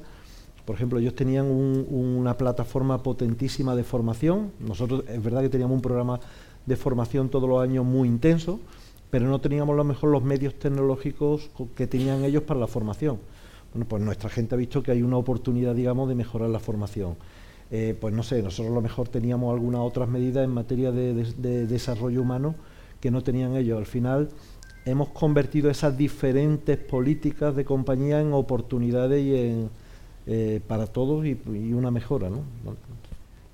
Por ejemplo, ellos tenían una plataforma potentísima de formación. Nosotros es verdad que teníamos un programa de formación todos los años muy intenso, pero no teníamos a lo mejor los medios tecnológicos que tenían ellos para la formación. Bueno, pues nuestra gente ha visto que hay una oportunidad, digamos, de mejorar la formación. Eh, pues no sé, nosotros a lo mejor teníamos algunas otras medidas en materia de desarrollo humano que no tenían ellos. Al final hemos convertido esas diferentes políticas de compañía en oportunidades y en, eh, para todos y, una mejora. ¿no?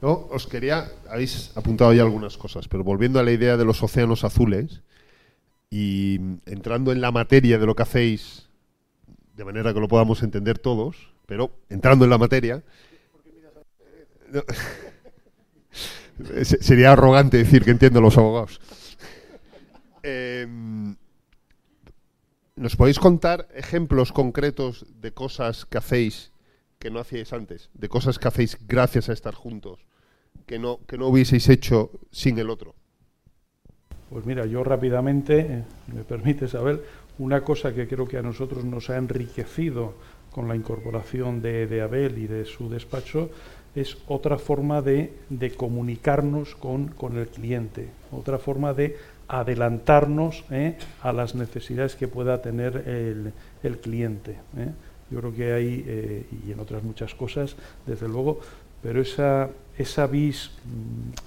Yo os quería, habéis apuntado ya algunas cosas, pero volviendo a la idea de los océanos azules y entrando en la materia de lo que hacéis, de manera que lo podamos entender todos, pero entrando en la materia, sería arrogante decir que entiendo los abogados. Em, ¿Nos podéis contar ejemplos concretos de cosas que hacéis que no hacíais antes? De cosas que hacéis gracias a estar juntos, que no, que no hubieseis hecho sin el otro. Pues mira, yo rápidamente, eh, me permite saber, una cosa que creo que a nosotros nos ha enriquecido con la incorporación de, Abel y de su despacho es otra forma de, comunicarnos con, el cliente, otra forma de adelantarnos ¿eh? a las necesidades que pueda tener el, cliente. ¿eh? Yo creo que hay, eh, y en otras muchas cosas, desde luego, pero esa, esa vis mm,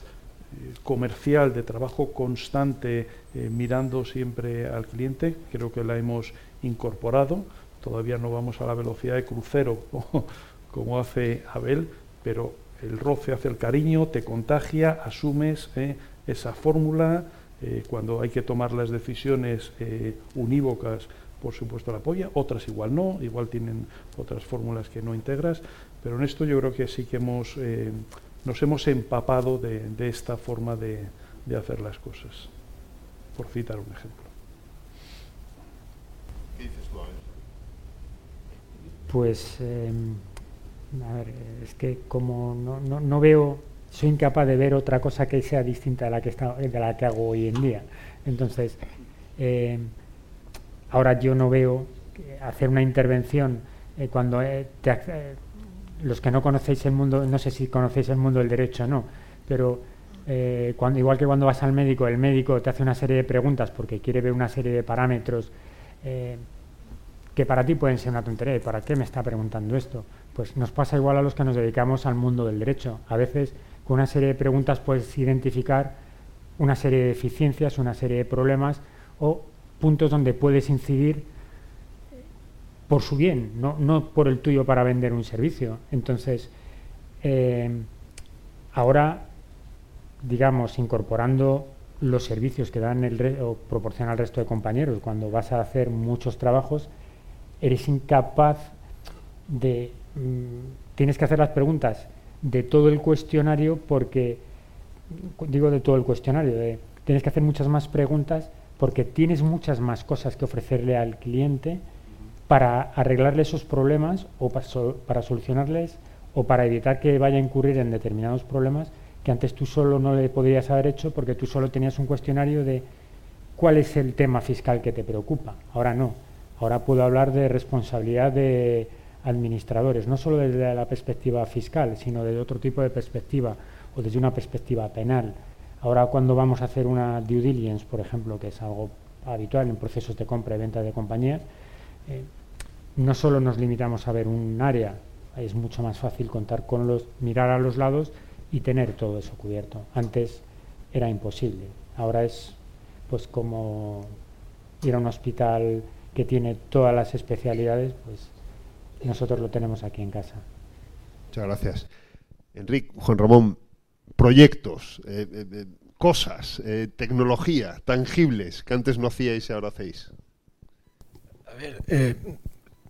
comercial de trabajo constante, mirando siempre al cliente, creo que la hemos incorporado. Todavía no vamos a la velocidad de crucero como, hace Abel, pero el roce hace el cariño, te contagia, asumes esa fórmula, eh, cuando hay que tomar las decisiones eh, unívocas, por supuesto la apoya, otras igual no, igual tienen otras fórmulas que no integras, pero en esto yo creo que sí que hemos, eh, nos hemos empapado de, esta forma de, hacer las cosas, por citar un ejemplo. ¿Qué dices tú, Pues, em, a ver, es que como no, no veo soy incapaz de ver otra cosa que sea distinta de la que, está, de la que hago hoy en día. Entonces, eh, ahora yo no veo hacer una intervención eh, cuando eh, los que no conocéis el mundo, no sé si conocéis el mundo del derecho o no, pero cuando, igual que cuando vas al médico, el médico te hace una serie de preguntas porque quiere ver una serie de parámetros que para ti pueden ser una tontería. ¿Para qué me está preguntando esto? Pues nos pasa igual a los que nos dedicamos al mundo del derecho. A veces con una serie de preguntas puedes identificar una serie de deficiencias, una serie de problemas o puntos donde puedes incidir por su bien, no, por el tuyo para vender un servicio. Entonces, eh, ahora, digamos, incorporando los servicios que dan el o proporciona el resto de compañeros cuando vas a hacer muchos trabajos, eres incapaz de... Mm, tienes que hacer las preguntas de todo el cuestionario porque, digo de todo el cuestionario, tienes que hacer muchas más preguntas porque tienes muchas más cosas que ofrecerle al cliente para arreglarle esos problemas o para, solucionarles o para evitar que vaya a incurrir en determinados problemas que antes tú solo no le podrías haber hecho porque tú solo tenías un cuestionario de cuál es el tema fiscal que te preocupa. Ahora no. Ahora puedo hablar de responsabilidad de administradores, no solo desde la perspectiva fiscal, sino desde otro tipo de perspectiva o desde una perspectiva penal. Ahora cuando vamos a hacer una due diligence, por ejemplo, que es algo habitual en procesos de compra y venta de compañías, eh, no solo nos limitamos a ver un área, es mucho más fácil contar con los, mirar a los lados y tener todo eso cubierto. Antes era imposible, ahora es pues como ir a un hospital que tiene todas las especialidades, pues nosotros lo tenemos aquí en casa. Muchas gracias. Enrique, Juan Ramón, proyectos, eh, eh, cosas, eh, tecnología, tangibles, que antes no hacíais y ahora hacéis. A ver,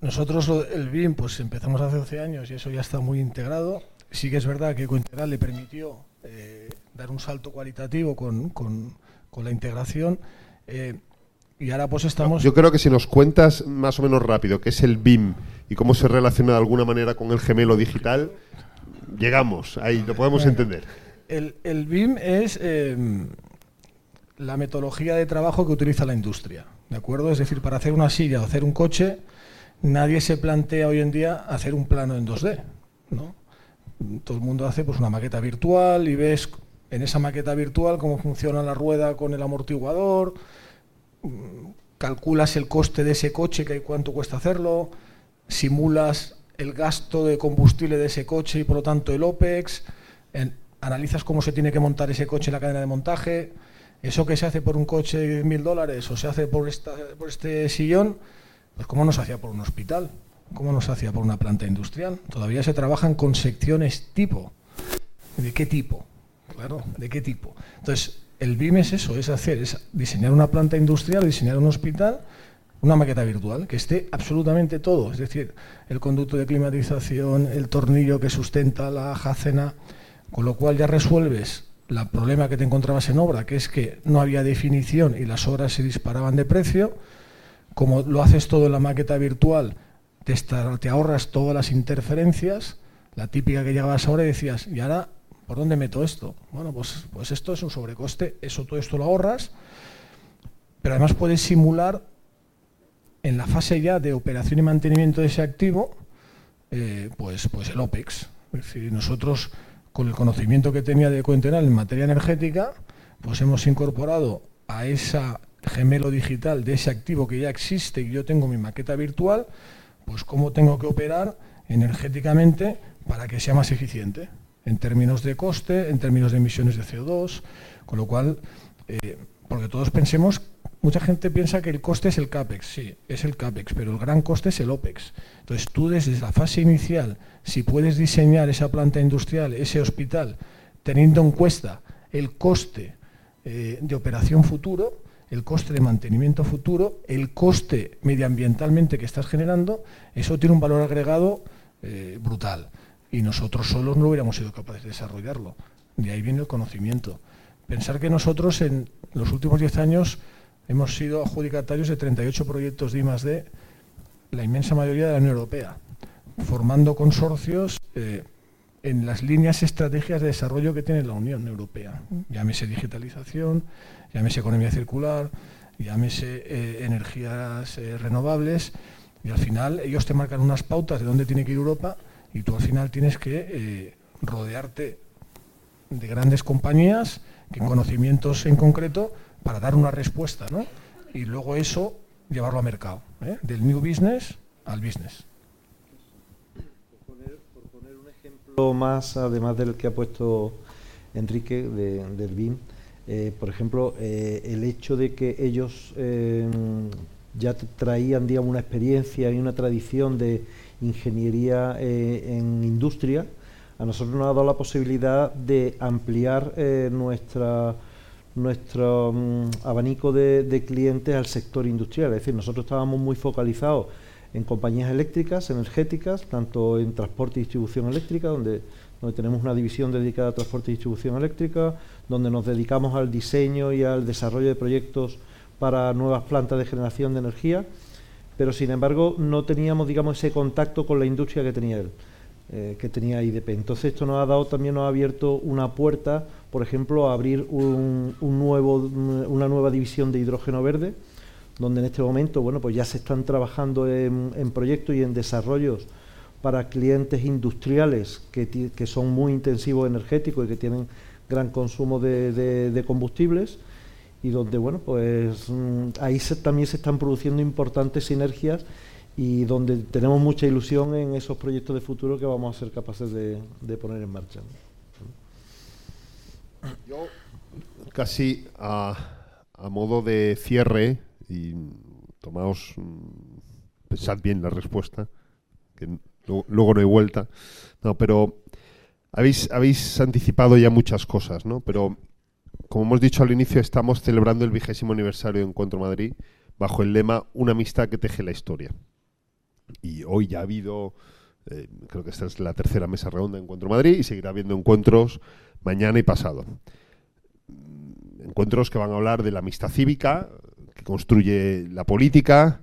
nosotros el BIM pues empezamos hace 12 años y eso ya está muy integrado. Sí que es verdad que Cointegral le permitió dar un salto cualitativo con, con, con la integración. Y ahora pues estamos... Yo creo que si nos cuentas más o menos rápido qué es el BIM y cómo se relaciona de alguna manera con el gemelo digital, llegamos, ahí lo podemos entender. El, el, BIM es em, la metodología de trabajo que utiliza la industria, ¿de acuerdo? Es decir, para hacer una silla o hacer un coche, nadie se plantea hoy en día hacer un plano en 2D, ¿no? Todo el mundo hace pues una maqueta virtual y ves en esa maqueta virtual cómo funciona la rueda con el amortiguador, calculas el coste de ese coche, que cuánto cuesta hacerlo, simulas el gasto de combustible de ese coche y por lo tanto el OPEX, analizas cómo se tiene que montar ese coche en la cadena de montaje, eso que se hace por un coche de mil dólares o se hace por, esta, por este sillón, pues cómo no se hacía por un hospital, cómo no se hacía por una planta industrial. Todavía se trabajan con secciones tipo. ¿De qué tipo? Claro, ¿de qué tipo? Entonces, el BIM es eso, es hacer, es diseñar una planta industrial, diseñar un hospital, una maqueta virtual, que esté absolutamente todo, es decir, el conducto de climatización, el tornillo que sustenta la jacena, con lo cual ya resuelves el problema que te encontrabas en obra, que es que no había definición y las obras se disparaban de precio. Como lo haces todo en la maqueta virtual, te, ahorras todas las interferencias, la típica que llegabas ahora y decías, y ahora ¿Por dónde meto esto? Bueno, pues, pues esto es un sobrecoste, eso todo esto lo ahorras, pero además puedes simular en la fase ya de operación y mantenimiento de ese activo, eh, pues, pues el OPEX. Es decir, nosotros, con el conocimiento que tenía de Coentenal en materia energética, pues hemos incorporado a esa gemelo digital de ese activo que ya existe y yo tengo mi maqueta virtual, pues cómo tengo que operar energéticamente para que sea más eficiente en términos de coste, en términos de emisiones de CO2, con lo cual, eh, porque todos pensemos, mucha gente piensa que el coste es el CAPEX, sí, es el CAPEX, pero el gran coste es el OPEX. Entonces tú desde la fase inicial, si puedes diseñar esa planta industrial, ese hospital, teniendo en cuenta el coste eh, de operación futuro, el coste de mantenimiento futuro, el coste medioambientalmente que estás generando, eso tiene un valor agregado eh, brutal y nosotros solos no hubiéramos sido capaces de desarrollarlo. De ahí viene el conocimiento. Pensar que nosotros en los últimos 10 años hemos sido adjudicatarios de 38 proyectos de I+.D., la inmensa mayoría de la Unión Europea, formando consorcios eh, en las líneas estrategias de desarrollo que tiene la Unión Europea. Llámese digitalización, llámese economía circular, llámese eh, energías eh, renovables, y al final ellos te marcan unas pautas de dónde tiene que ir Europa y tú al final tienes que eh, rodearte de grandes compañías con conocimientos en concreto para dar una respuesta, ¿no? Y luego eso llevarlo a mercado, ¿eh? del new business al business. Por poner, un ejemplo más, además del que ha puesto Enrique del BIM, eh, por ejemplo, el hecho de que ellos ya traían, digamos, una experiencia y una tradición de ingeniería eh, en industria, a nosotros nos ha dado la posibilidad de ampliar eh, nuestra, nuestro mm, abanico de, clientes al sector industrial. Es decir, nosotros estábamos muy focalizados en compañías eléctricas, energéticas, tanto en transporte y distribución eléctrica, donde, donde tenemos una división dedicada a transporte y distribución eléctrica, donde nos dedicamos al diseño y al desarrollo de proyectos para nuevas plantas de generación de energía pero sin embargo no teníamos, digamos, ese contacto con la industria que tenía él, eh, que tenía IDP. Entonces esto nos ha dado también, nos ha abierto una puerta, por ejemplo, a abrir una nueva división de hidrógeno verde, donde en este momento, bueno, pues ya se están trabajando en, proyectos y en desarrollos para clientes industriales que, son muy intensivos energéticos y que tienen gran consumo de combustibles y donde, bueno, pues mm, ahí también se están produciendo importantes sinergias y donde tenemos mucha ilusión en esos proyectos de futuro que vamos a ser capaces de, poner en marcha. Yo casi a, modo de cierre y tomaos, mm, pensad bien la respuesta, que luego no hay vuelta, no, pero habéis, habéis anticipado ya muchas cosas, ¿no? Pero como hemos dicho al inicio, estamos celebrando el vigésimo aniversario de Encuentro Madrid bajo el lema Una amistad que teje la historia. Y hoy ya ha habido, eh, creo que esta es la tercera mesa redonda de Encuentro Madrid y seguirá habiendo encuentros mañana y pasado. Encuentros que van a hablar de la amistad cívica, que construye la política.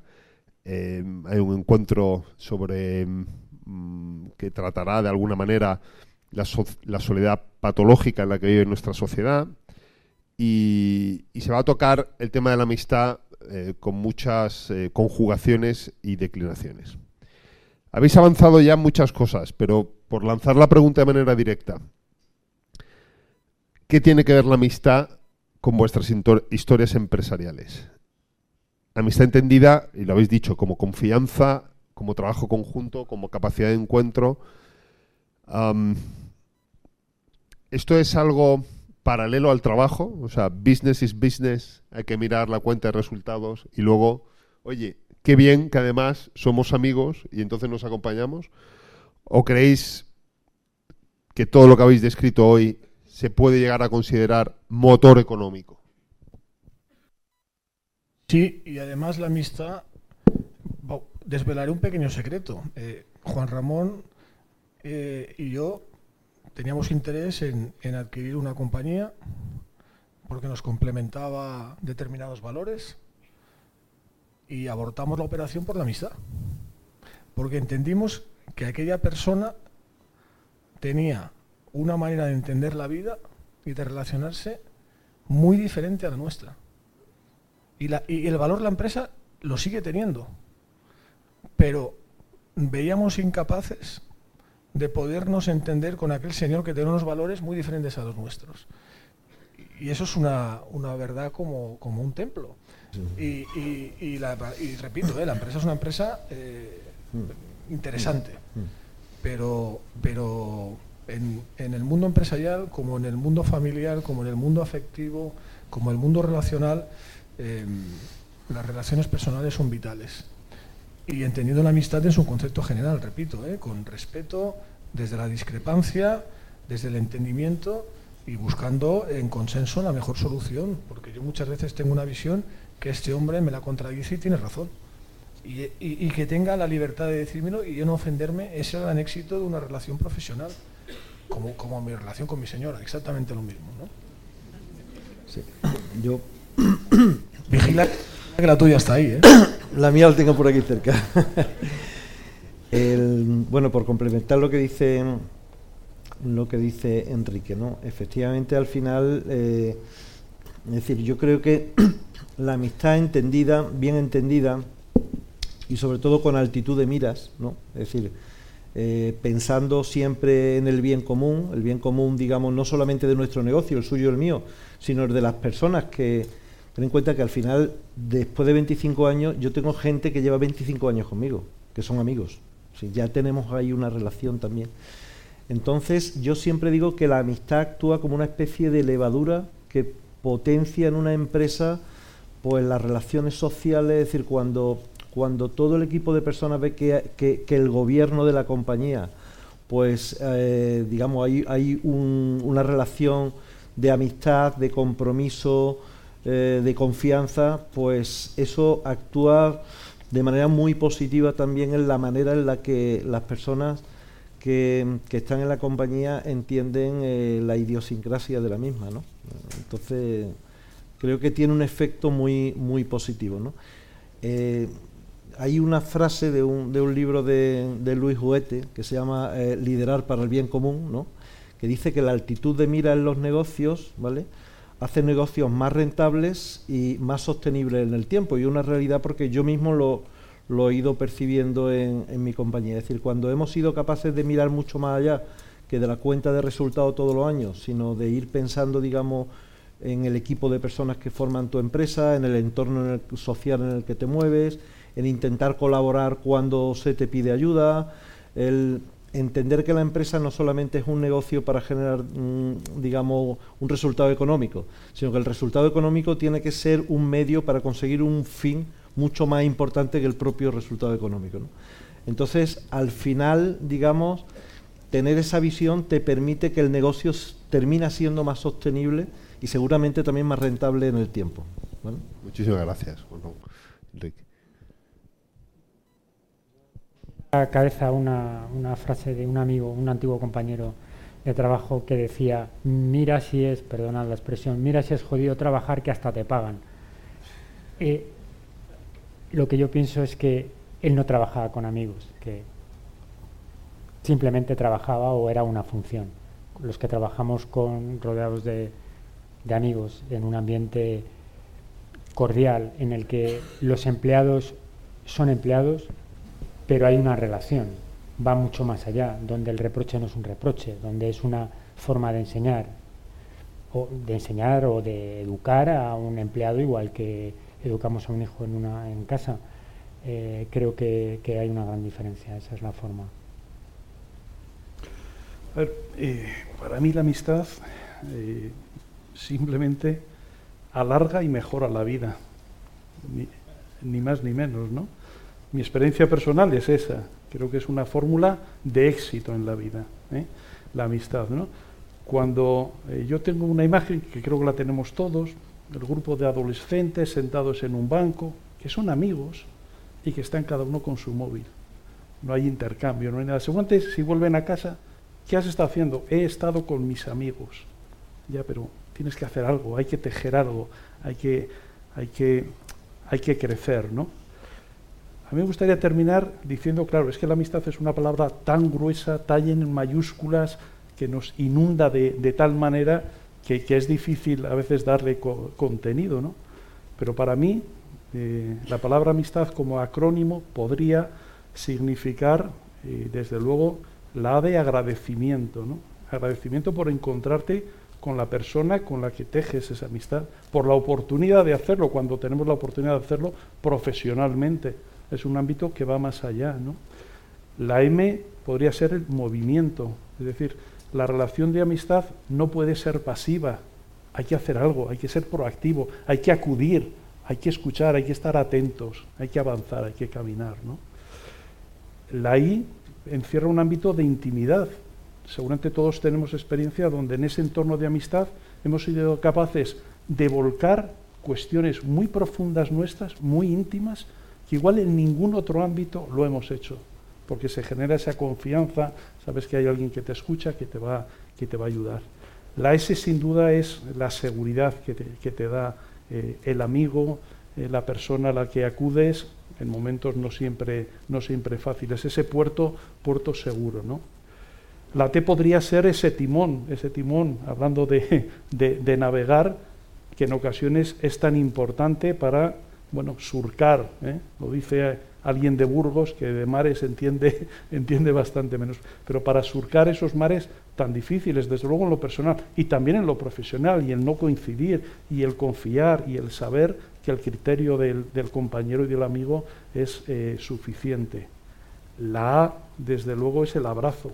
Eh, hay un encuentro sobre mm, que tratará de alguna manera la, soledad patológica en la que vive nuestra sociedad y, se va a tocar el tema de la amistad eh, con muchas eh, conjugaciones y declinaciones. Habéis avanzado ya muchas cosas, pero por lanzar la pregunta de manera directa, ¿qué tiene que ver la amistad con vuestras historias empresariales? Amistad entendida, y lo habéis dicho, como confianza, como trabajo conjunto, como capacidad de encuentro. esto es algo paralelo al trabajo, o sea, business is business, hay que mirar la cuenta de resultados y luego, oye, qué bien que además somos amigos y entonces nos acompañamos. ¿O creéis que todo lo que habéis descrito hoy se puede llegar a considerar motor económico? Sí, y además la amistad, desvelaré un pequeño secreto. Eh, Juan Ramón eh, y yo teníamos interés en, adquirir una compañía porque nos complementaba determinados valores y abortamos la operación por la amistad. Porque entendimos que aquella persona tenía una manera de entender la vida y de relacionarse muy diferente a la nuestra. Y, y el valor la empresa lo sigue teniendo. Pero veíamos incapaces de podernos entender con aquel Señor que tiene unos valores muy diferentes a los nuestros. Y eso es una, verdad como, un templo. Y, repito, eh, la empresa es una empresa eh, interesante, pero, pero en, el mundo empresarial, como en el mundo familiar, como en el mundo afectivo, como en el mundo relacional, em, las relaciones personales son vitales y entendiendo la amistad en su concepto general, repito, ¿eh? con respeto, desde la discrepancia, desde el entendimiento y buscando en consenso la mejor solución, porque yo muchas veces tengo una visión que este hombre me la contradice y tiene razón. Y, que tenga la libertad de decírmelo y yo no ofenderme, ese es el gran éxito de una relación profesional, como, como mi relación con mi señora, exactamente lo mismo. ¿no? Sí. Yo... Vigila que la tuya está ahí, ¿eh? La mía la tengo por aquí cerca. bueno, por complementar lo que dice lo que dice Enrique, ¿no? Efectivamente, al final, eh, es decir, yo creo que la amistad entendida, bien entendida, y sobre todo con altitud de miras, ¿no? Es decir, eh, pensando siempre en el bien común, el bien común, digamos, no solamente de nuestro negocio, el suyo y el mío, sino el de las personas que, ten en cuenta que al final, después de 25 años, yo tengo gente que lleva 25 años conmigo, que son amigos, ya tenemos ahí una relación también. Entonces, yo siempre digo que la amistad actúa como una especie de levadura que potencia en una empresa pues las relaciones sociales, es decir, cuando, cuando todo el equipo de personas ve que, el gobierno de la compañía, pues eh, digamos, hay, hay una relación de amistad, de compromiso, eh, de confianza, pues eso actúa de manera muy positiva también en la manera en la que las personas que, están en la compañía entienden eh, la idiosincrasia de la misma, ¿no? Entonces, creo que tiene un efecto muy, muy positivo, ¿no? Eh, hay una frase de un, de un libro de, de, Luis Huete que se llama Liderar para el bien común, ¿no? que dice que la altitud de mira en los negocios, ¿vale? Hacer negocios más rentables y más sostenibles en el tiempo. Y una realidad porque yo mismo lo, he ido percibiendo en, mi compañía. Es decir, cuando hemos sido capaces de mirar mucho más allá que de la cuenta de resultados todos los años, sino de ir pensando, digamos, en el equipo de personas que forman tu empresa, en el entorno social en el que te mueves, en intentar colaborar cuando se te pide ayuda, el entender que la empresa no solamente es un negocio para generar, mm, digamos, un resultado económico, sino que el resultado económico tiene que ser un medio para conseguir un fin mucho más importante que el propio resultado económico. Entonces, al final, digamos, tener esa visión te permite que el negocio termine siendo más sostenible y seguramente también más rentable en el tiempo. Muchísimas gracias, Enrique. A cabeza una, una frase de un amigo, un antiguo compañero de trabajo que decía, mira si es, perdonad la expresión, mira si es jodido trabajar que hasta te pagan. Eh, lo que yo pienso es que él no trabajaba con amigos, que simplemente trabajaba o era una función. Los que trabajamos con rodeados de, de amigos en un ambiente cordial en el que los empleados son empleados, pero hay una relación, va mucho más allá, donde el reproche no es un reproche, donde es una forma de enseñar, o de enseñar o de educar a un empleado igual que educamos a un hijo en, una, en casa. Eh, creo que, hay una gran diferencia, esa es la forma. Eh, para mí la amistad eh, simplemente alarga y mejora la vida, ni, más ni menos, ¿no? Mi experiencia personal es esa, creo que es una fórmula de éxito en la vida, ¿eh? la amistad, ¿no? Cuando eh, yo tengo una imagen, que creo que la tenemos todos, el grupo de adolescentes sentados en un banco, que son amigos y que están cada uno con su móvil. No hay intercambio, no hay nada. Seguramente si vuelven a casa, ¿qué has estado haciendo? He estado con mis amigos. Ya, pero tienes que hacer algo, hay que tejer algo, hay que, hay que, hay que crecer, ¿no? A mí me gustaría terminar diciendo, claro, es que la amistad es una palabra tan gruesa, tan en mayúsculas, que nos inunda de, tal manera que, es difícil a veces darle contenido, ¿no? Pero para mí, eh, la palabra amistad como acrónimo podría significar, eh, desde luego, la de agradecimiento, ¿no? Agradecimiento por encontrarte con la persona con la que tejes esa amistad, por la oportunidad de hacerlo, cuando tenemos la oportunidad de hacerlo profesionalmente. Es un ámbito que va más allá. ¿no? La M podría ser el movimiento, es decir, la relación de amistad no puede ser pasiva, hay que hacer algo, hay que ser proactivo, hay que acudir, hay que escuchar, hay que estar atentos, hay que avanzar, hay que caminar. ¿no? La I encierra un ámbito de intimidad, seguramente todos tenemos experiencia donde en ese entorno de amistad hemos sido capaces de volcar cuestiones muy profundas nuestras, muy íntimas, que igual en ningún otro ámbito lo hemos hecho, porque se genera esa confianza, sabes que hay alguien que te escucha, que te va, que te va a ayudar. La S sin duda es la seguridad que te, da eh, el amigo, eh, la persona a la que acudes en momentos no siempre, no siempre fáciles, ese puerto, puerto seguro, ¿no? La T podría ser ese timón, ese timón, hablando de, navegar, que en ocasiones es tan importante para bueno, surcar. ¿eh? Lo dice alguien de Burgos, que de mares entiende, entiende bastante menos. Pero para surcar esos mares tan difíciles, desde luego en lo personal y también en lo profesional, y el no coincidir, y el confiar, y el saber que el criterio del, compañero y del amigo es eh, suficiente. La A, desde luego, es el abrazo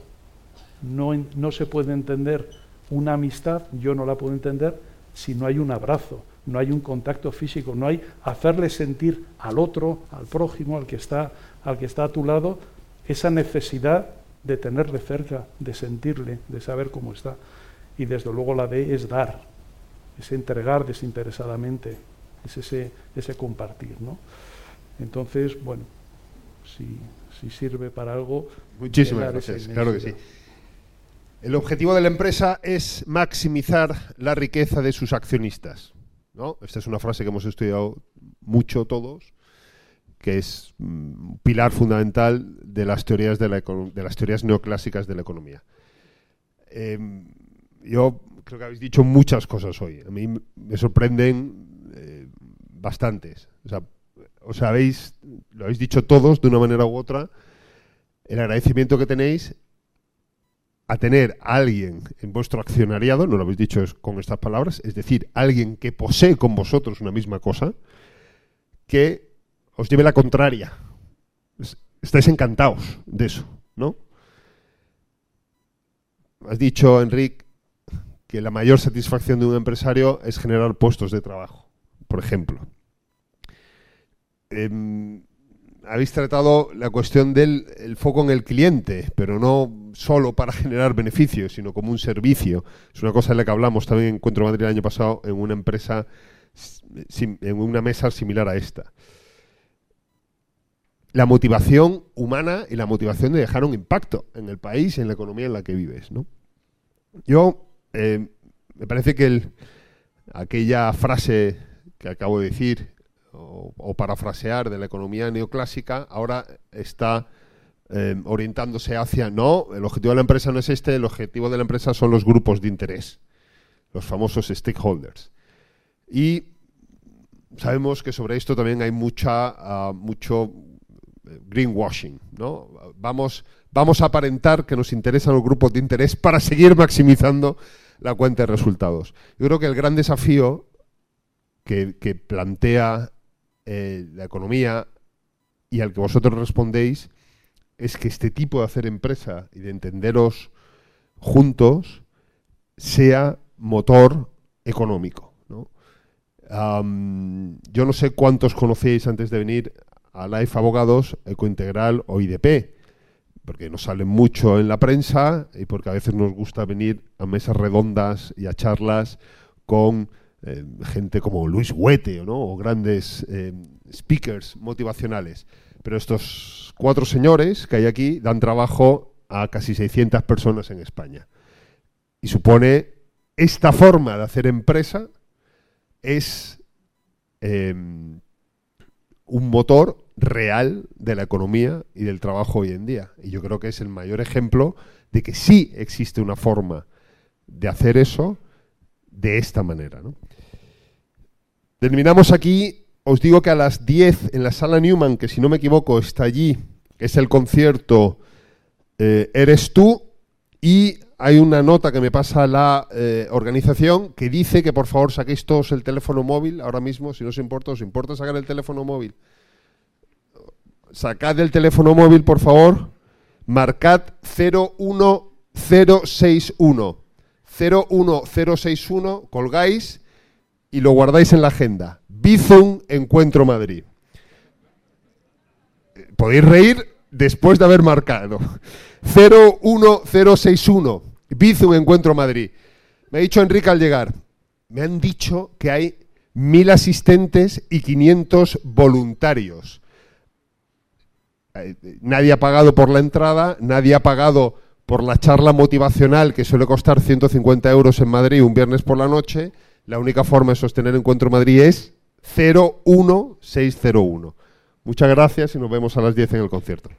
no, se puede entender una amistad, yo no la puedo entender si no hay un abrazo, no hay un contacto físico, no hay hacerle sentir al otro, al prójimo, al que está, al que está a tu lado, esa necesidad de tenerle cerca, de sentirle, de saber cómo está. Y desde luego la D es dar, es entregar desinteresadamente, es ese, ese compartir. ¿no? Entonces, bueno, si, si sirve para algo. Muchísimas gracias, claro que sí. El objetivo de la empresa es maximizar la riqueza de sus accionistas. ¿No? Esta es una frase que hemos estudiado mucho todos, que es un mm, pilar fundamental de las teorías, de, las teorías neoclásicas de la economía. Em, yo creo que habéis dicho muchas cosas hoy. A mí me sorprenden eh, bastantes. O sea, os habéis, lo habéis dicho todos de una manera u otra, el agradecimiento que tenéis a tener a alguien en vuestro accionariado, no lo habéis dicho con estas palabras, es decir, alguien que posee con vosotros una misma cosa, que os lleve la contraria. Estáis encantados de eso, ¿no? Has dicho, Enrique, que la mayor satisfacción de un empresario es generar puestos de trabajo, por ejemplo. Em, habéis tratado la cuestión del foco en el cliente, pero no solo para generar beneficios, sino como un servicio. Es una cosa de la que hablamos también en Encuentro Madrid el año pasado en una empresa, en una mesa similar a esta. La motivación humana y la motivación de dejar un impacto en el país y en la economía en la que vives. ¿no? Yo, eh, me parece que aquella frase que acabo de decir, o, parafrasear de la economía neoclásica, ahora está eh, orientándose hacia, no, el objetivo de la empresa no es este, el objetivo de la empresa son los grupos de interés, los famosos stakeholders. Y sabemos que sobre esto también hay mucha, ah, mucho eh, greenwashing, ¿no? Vamos, vamos a aparentar que nos interesan los grupos de interés para seguir maximizando la cuenta de resultados. Yo creo que el gran desafío que plantea eh, la economía y al que vosotros respondéis es que este tipo de hacer empresa y de entenderos juntos sea motor económico. yo no sé cuántos conocéis antes de venir a Life Abogados, Ecointegral o IDP, porque nos salen mucho en la prensa y porque a veces nos gusta venir a mesas redondas y a charlas con eh, gente como Luis Huete o grandes eh, speakers motivacionales. Pero estos cuatro señores que hay aquí dan trabajo a casi 600 personas en España. Y supone esta forma de hacer empresa es em, un motor real de la economía y del trabajo hoy en día. Y yo creo que es el mayor ejemplo de que sí existe una forma de hacer eso de esta manera. Terminamos aquí. Os digo que a las 10 en la sala Newman, que si no me equivoco está allí, es el concierto eh, Eres tú, y hay una nota que me pasa la eh, organización que dice que por favor saquéis todos el teléfono móvil ahora mismo, si no os importa, os importa sacar el teléfono móvil. Sacad el teléfono móvil, por favor. Marcad 01061. 01061, colgáis y lo guardáis en la agenda. Bizum Encuentro Madrid. Podéis reír después de haber marcado. 01061. Bizum Encuentro Madrid. Me ha dicho Enrique al llegar. Me han dicho que hay mil asistentes y 500 voluntarios. Eh, nadie ha pagado por la entrada, nadie ha pagado por la charla motivacional que suele costar 150 euros en Madrid un viernes por la noche la única forma de sostener Encuentro Madrid es 01601. Muchas gracias y nos vemos a las 10 en el concierto.